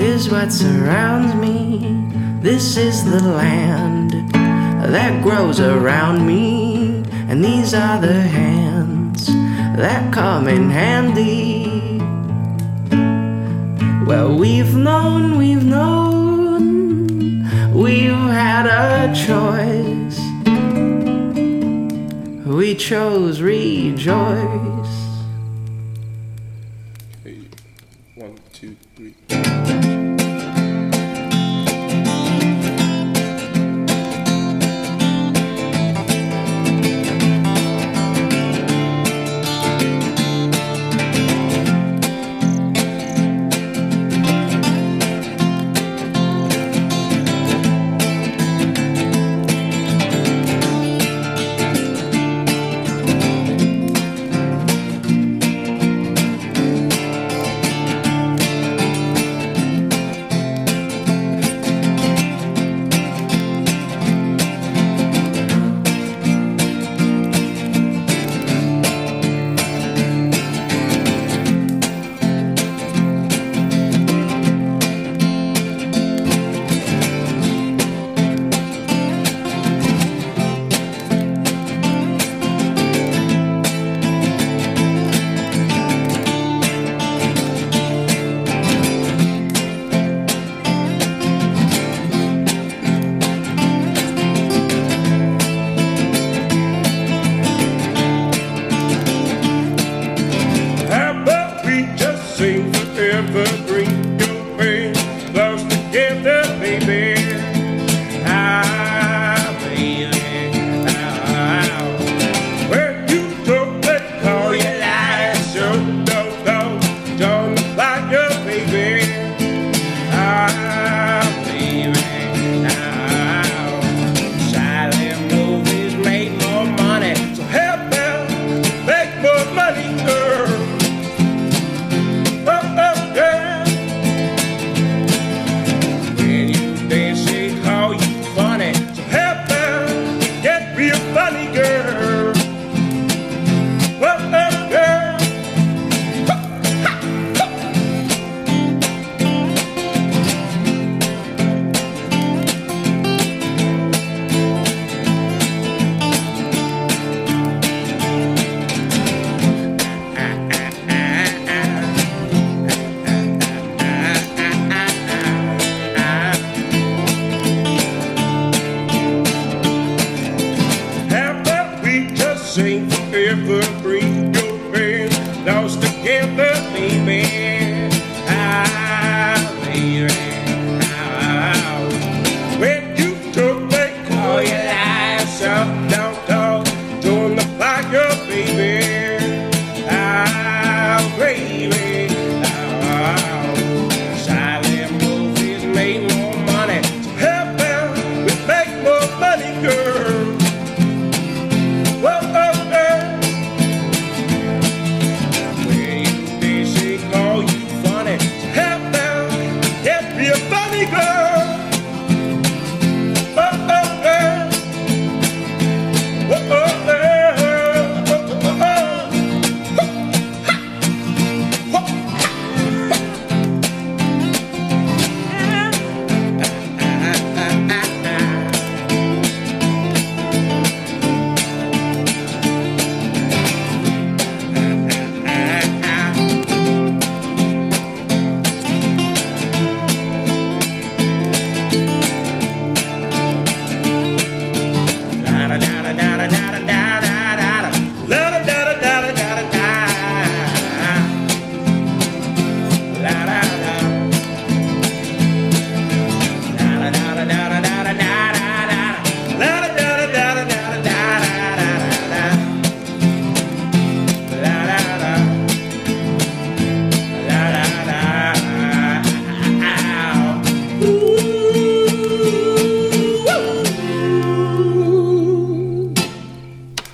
is what surrounds me. This is the land that grows around me, and these are the hands that come in hand.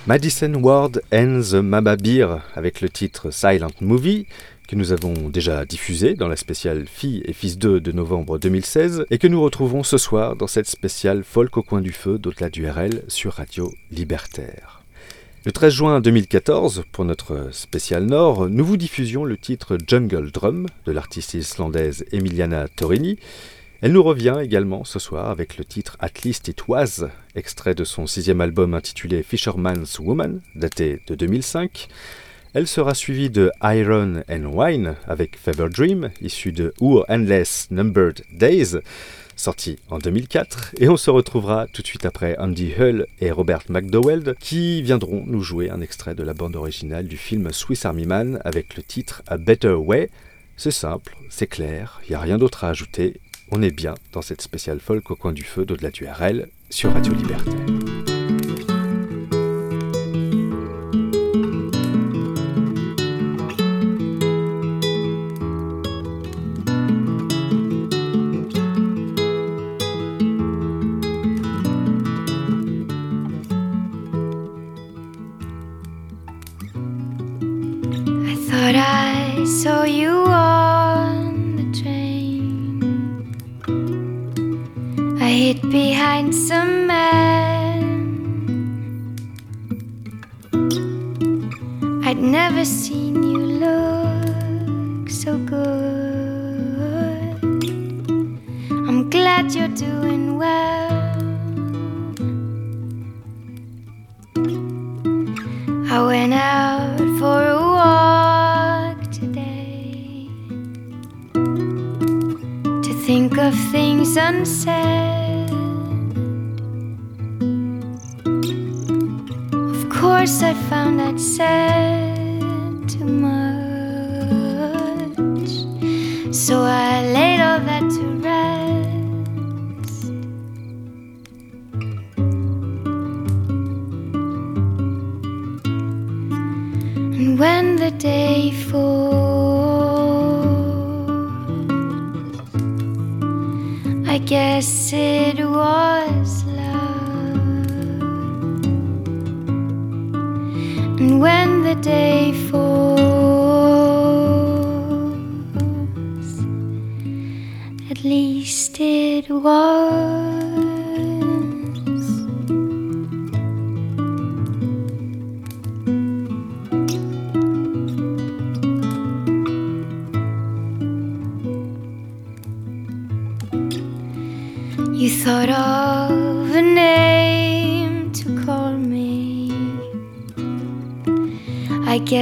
Madison Ward and the Mama Beer avec le titre Silent Movie que nous avons déjà diffusé dans la spéciale Filles et Fils 2 de novembre 2016 et que nous retrouvons ce soir dans cette spéciale Folk au coin du feu d'au-delà du RL sur Radio Libertaire. Le 13 juin 2014, pour notre spécial Nord, nous vous diffusions le titre Jungle Drum de l'artiste islandaise Emiliana Torini, elle nous revient également ce soir avec le titre At Least It Was, extrait de son sixième album intitulé Fisherman's Woman, daté de 2005. Elle sera suivie de Iron and Wine avec Fever Dream, issu de Our Endless Numbered Days, sorti en 2004. Et on se retrouvera tout de suite après Andy Hull et Robert McDowell qui viendront nous jouer un extrait de la bande originale du film Swiss Army Man avec le titre A Better Way. C'est simple, c'est clair, il n'y a rien d'autre à ajouter on est bien dans cette spéciale folk au coin du feu d'au-delà du RL sur Radio Liberté.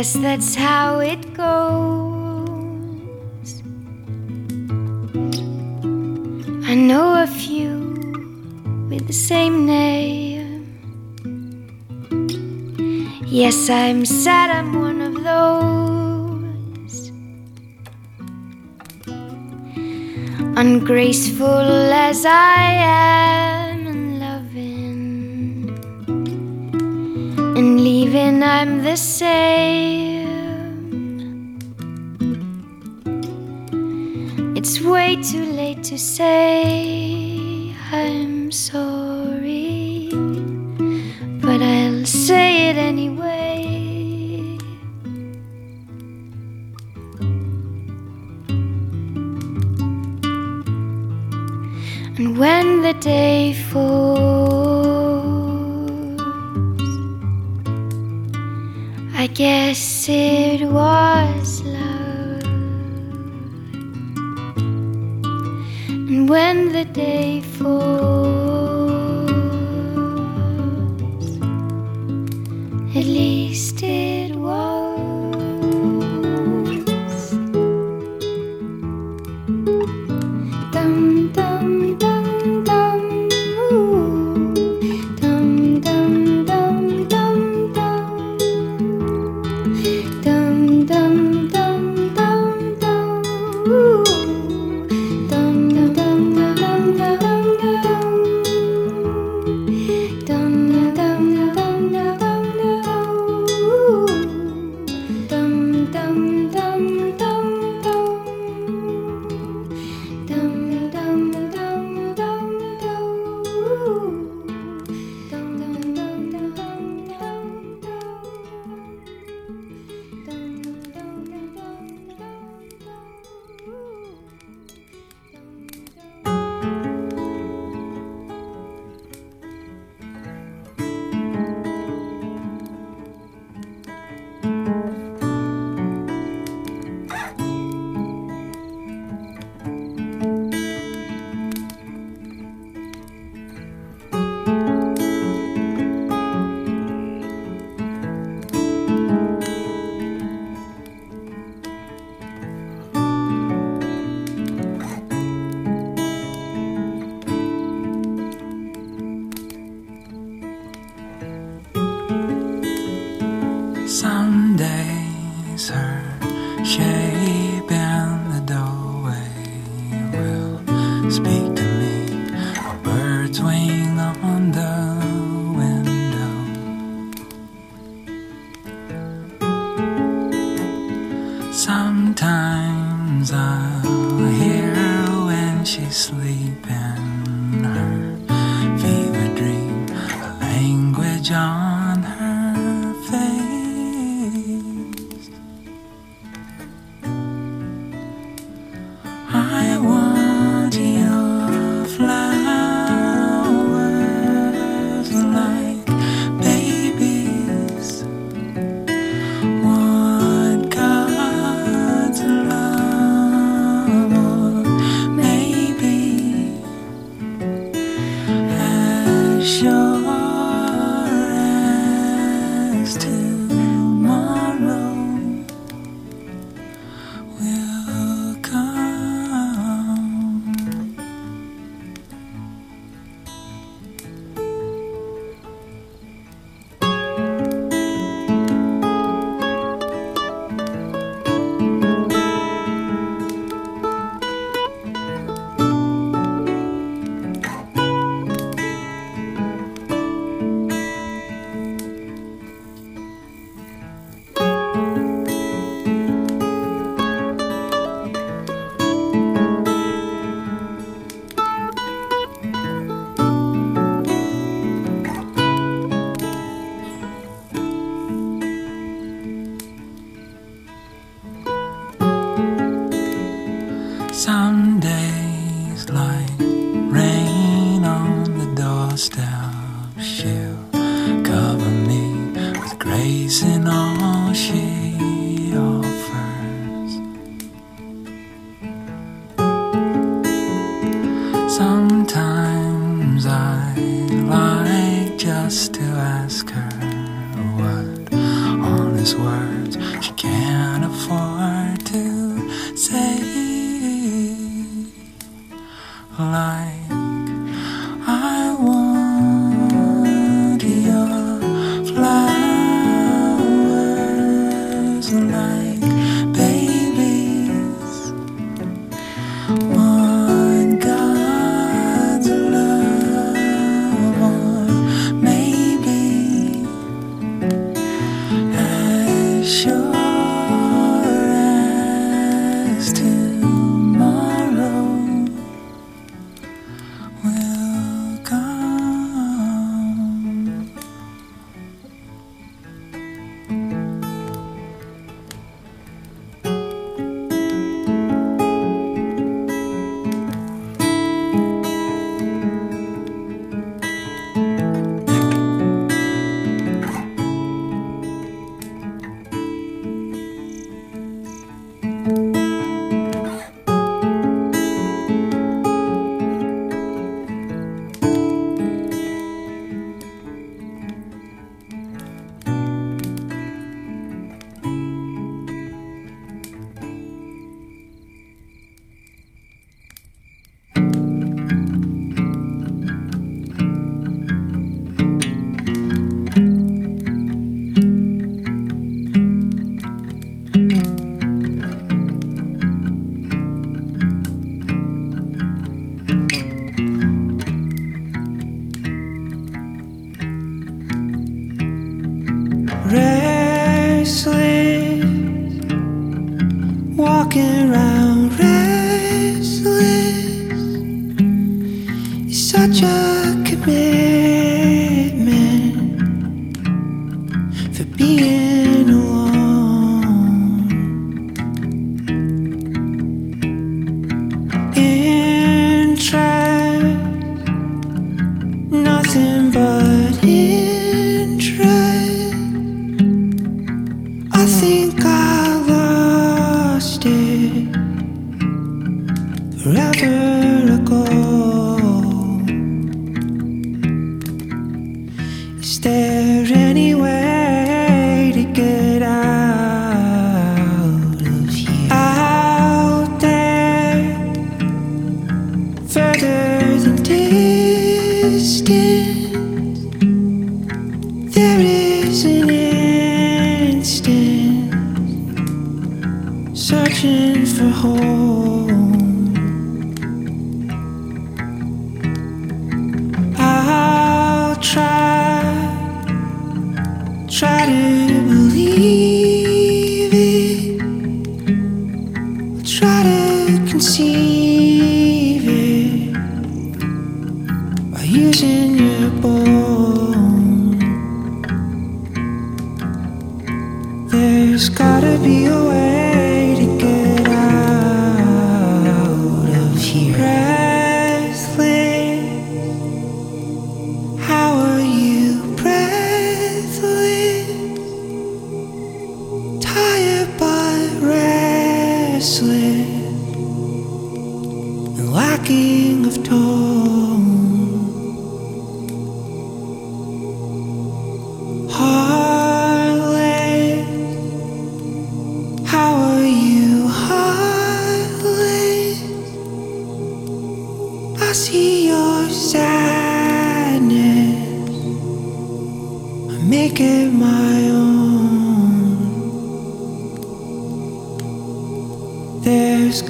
Guess that's how it when the day falls,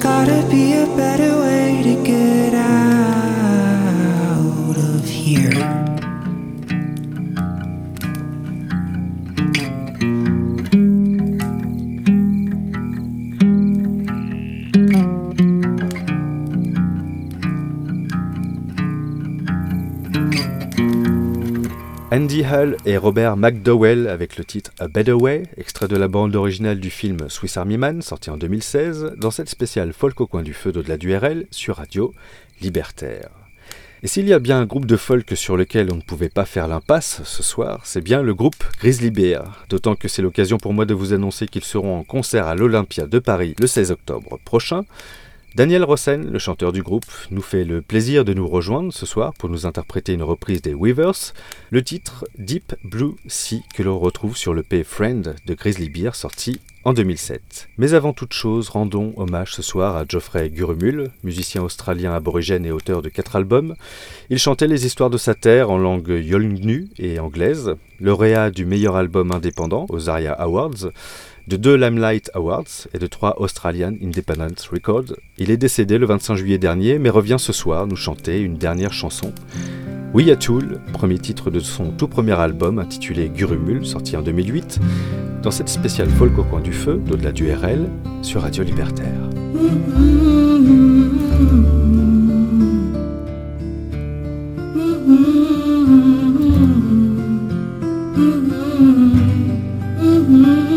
gotta be a better Hull et Robert McDowell avec le titre A Better Way, extrait de la bande originale du film Swiss Army Man, sorti en 2016, dans cette spéciale folk au coin du feu d'au-delà du RL sur Radio Libertaire. Et s'il y a bien un groupe de folk sur lequel on ne pouvait pas faire l'impasse ce soir, c'est bien le groupe Grizzly Bear. D'autant que c'est l'occasion pour moi de vous annoncer qu'ils seront en concert à l'Olympia de Paris le 16 octobre prochain. Daniel Rossen, le chanteur du groupe, nous fait le plaisir de nous rejoindre ce soir pour nous interpréter une reprise des Weavers, le titre Deep Blue Sea que l'on retrouve sur le P Friend de Grizzly Bear sorti en 2007. Mais avant toute chose, rendons hommage ce soir à Geoffrey Gurumul, musicien australien aborigène et auteur de quatre albums. Il chantait les histoires de sa terre en langue yolngu et anglaise, lauréat du meilleur album indépendant aux Aria Awards, de deux Limelight Awards et de trois Australian Independent Records. Il est décédé le 25 juillet dernier, mais revient ce soir nous chanter une dernière chanson. We Tool, premier titre de son tout premier album intitulé Gurumul, sorti en 2008, dans cette spéciale folk au coin du feu, d'au-delà du RL, sur Radio Libertaire. Marama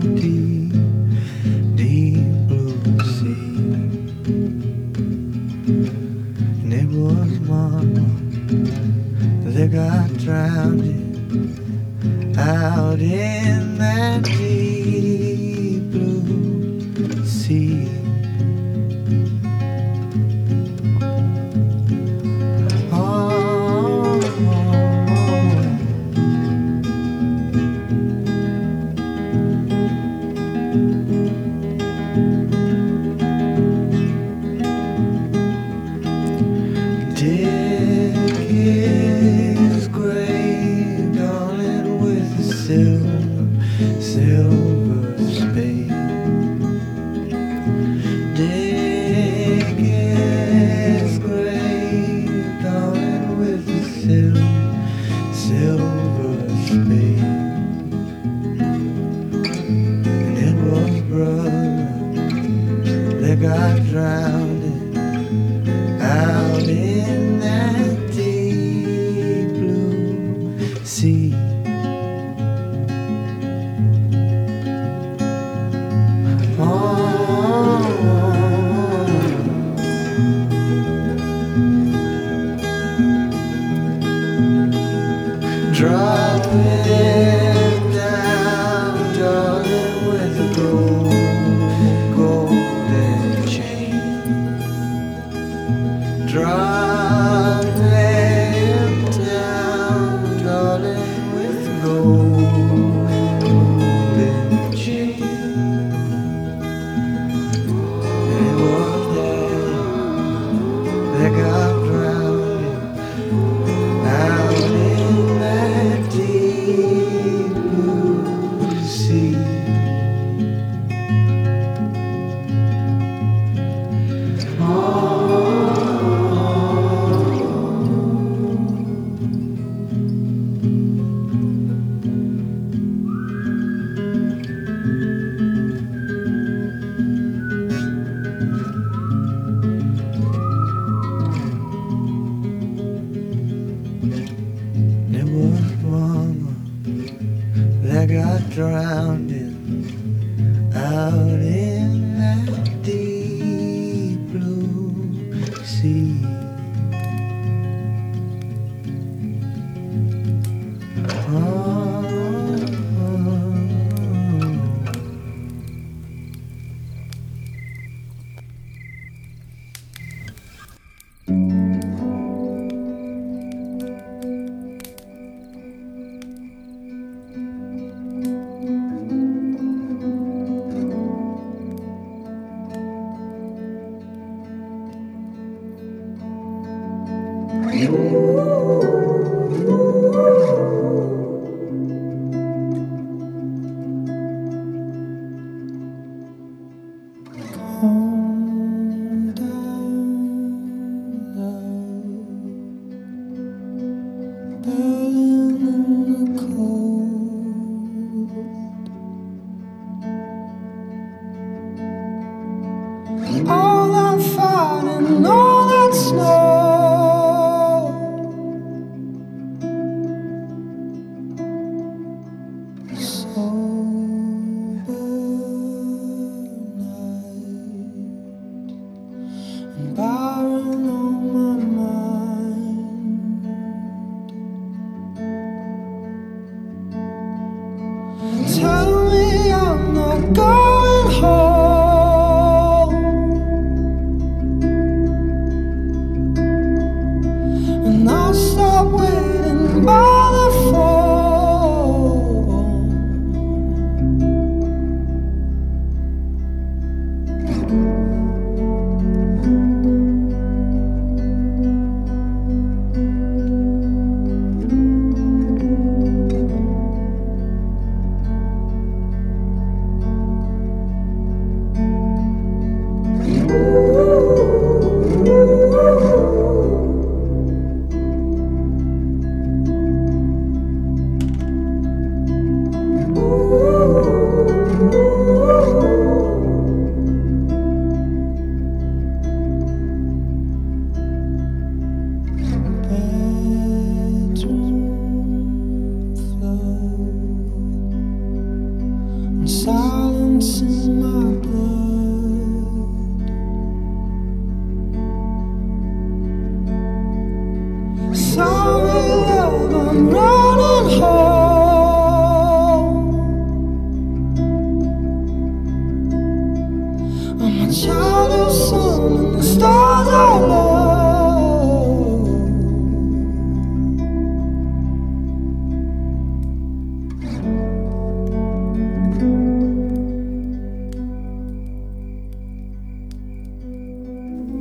darling,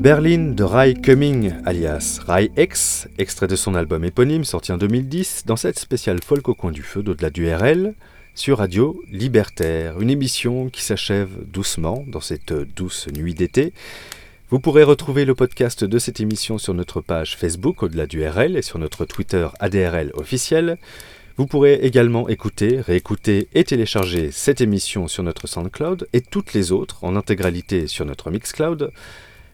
Berlin de Rai Cumming, alias Rai X, extrait de son album éponyme sorti en 2010, dans cette spéciale folk au coin du feu d'au-delà du RL, sur Radio Libertaire, une émission qui s'achève doucement dans cette douce nuit d'été. Vous pourrez retrouver le podcast de cette émission sur notre page Facebook au-delà du RL et sur notre Twitter ADRL officiel. Vous pourrez également écouter, réécouter et télécharger cette émission sur notre SoundCloud et toutes les autres en intégralité sur notre Mixcloud.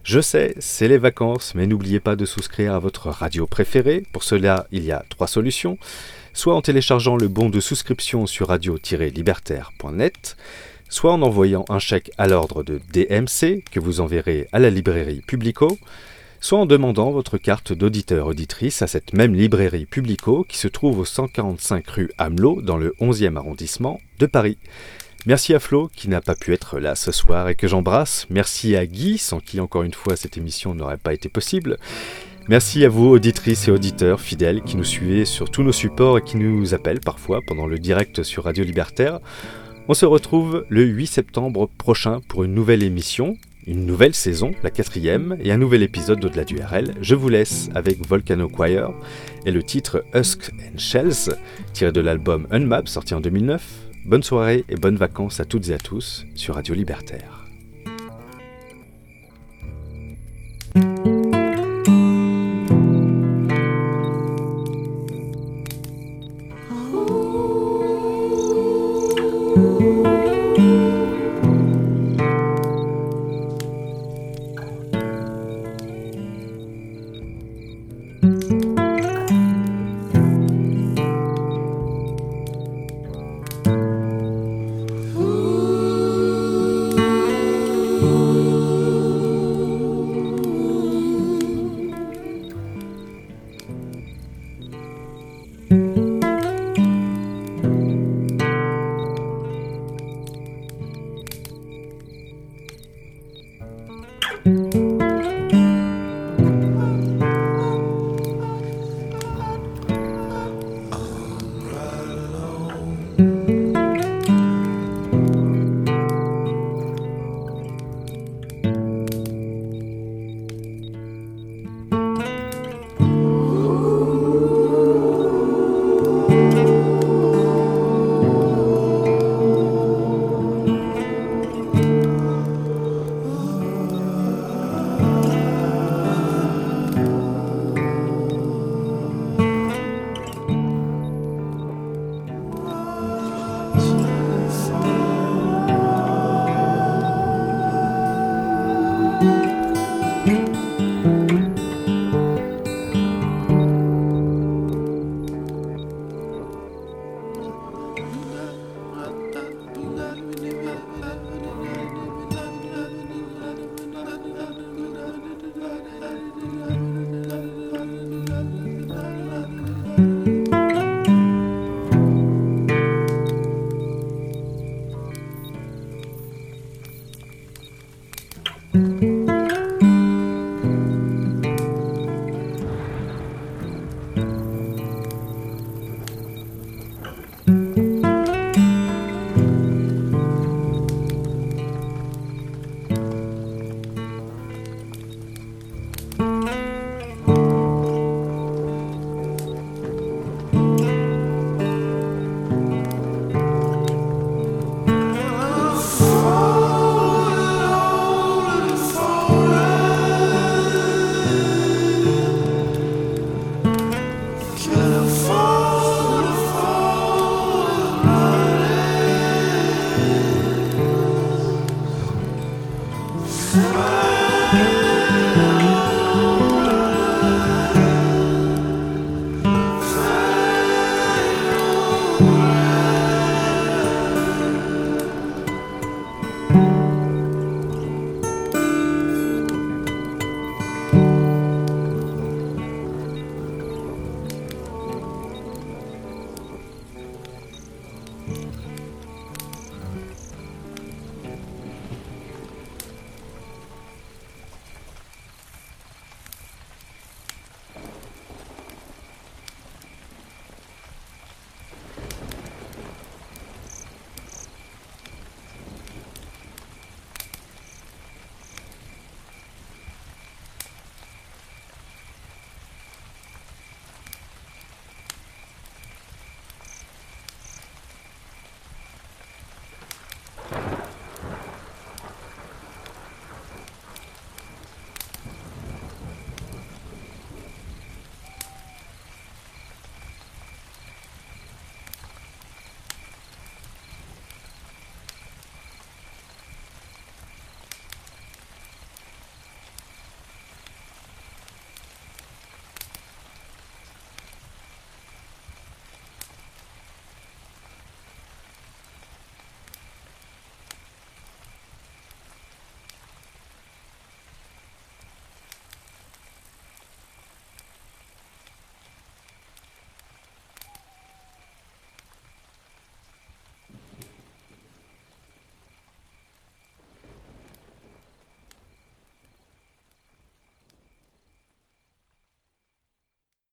Je sais, c'est les vacances, mais n'oubliez pas de souscrire à votre radio préférée. Pour cela, il y a trois solutions. Soit en téléchargeant le bon de souscription sur radio-libertaire.net, soit en envoyant un chèque à l'ordre de DMC que vous enverrez à la librairie Publico, soit en demandant votre carte d'auditeur-auditrice à cette même librairie Publico qui se trouve au 145 rue Hamelot dans le 11e arrondissement de Paris. Merci à Flo qui n'a pas pu être là ce soir et que j'embrasse. Merci à Guy sans qui encore une fois cette émission n'aurait pas été possible. Merci à vous auditrices et auditeurs fidèles qui nous suivez sur tous nos supports et qui nous appellent parfois pendant le direct sur Radio Libertaire. On se retrouve le 8 septembre prochain pour une nouvelle émission, une nouvelle saison, la quatrième, et un nouvel épisode d'Au-delà du RL. Je vous laisse avec Volcano Choir et le titre Husk and Shells, tiré de l'album Unmap sorti en 2009. Bonne soirée et bonnes vacances à toutes et à tous sur Radio Libertaire.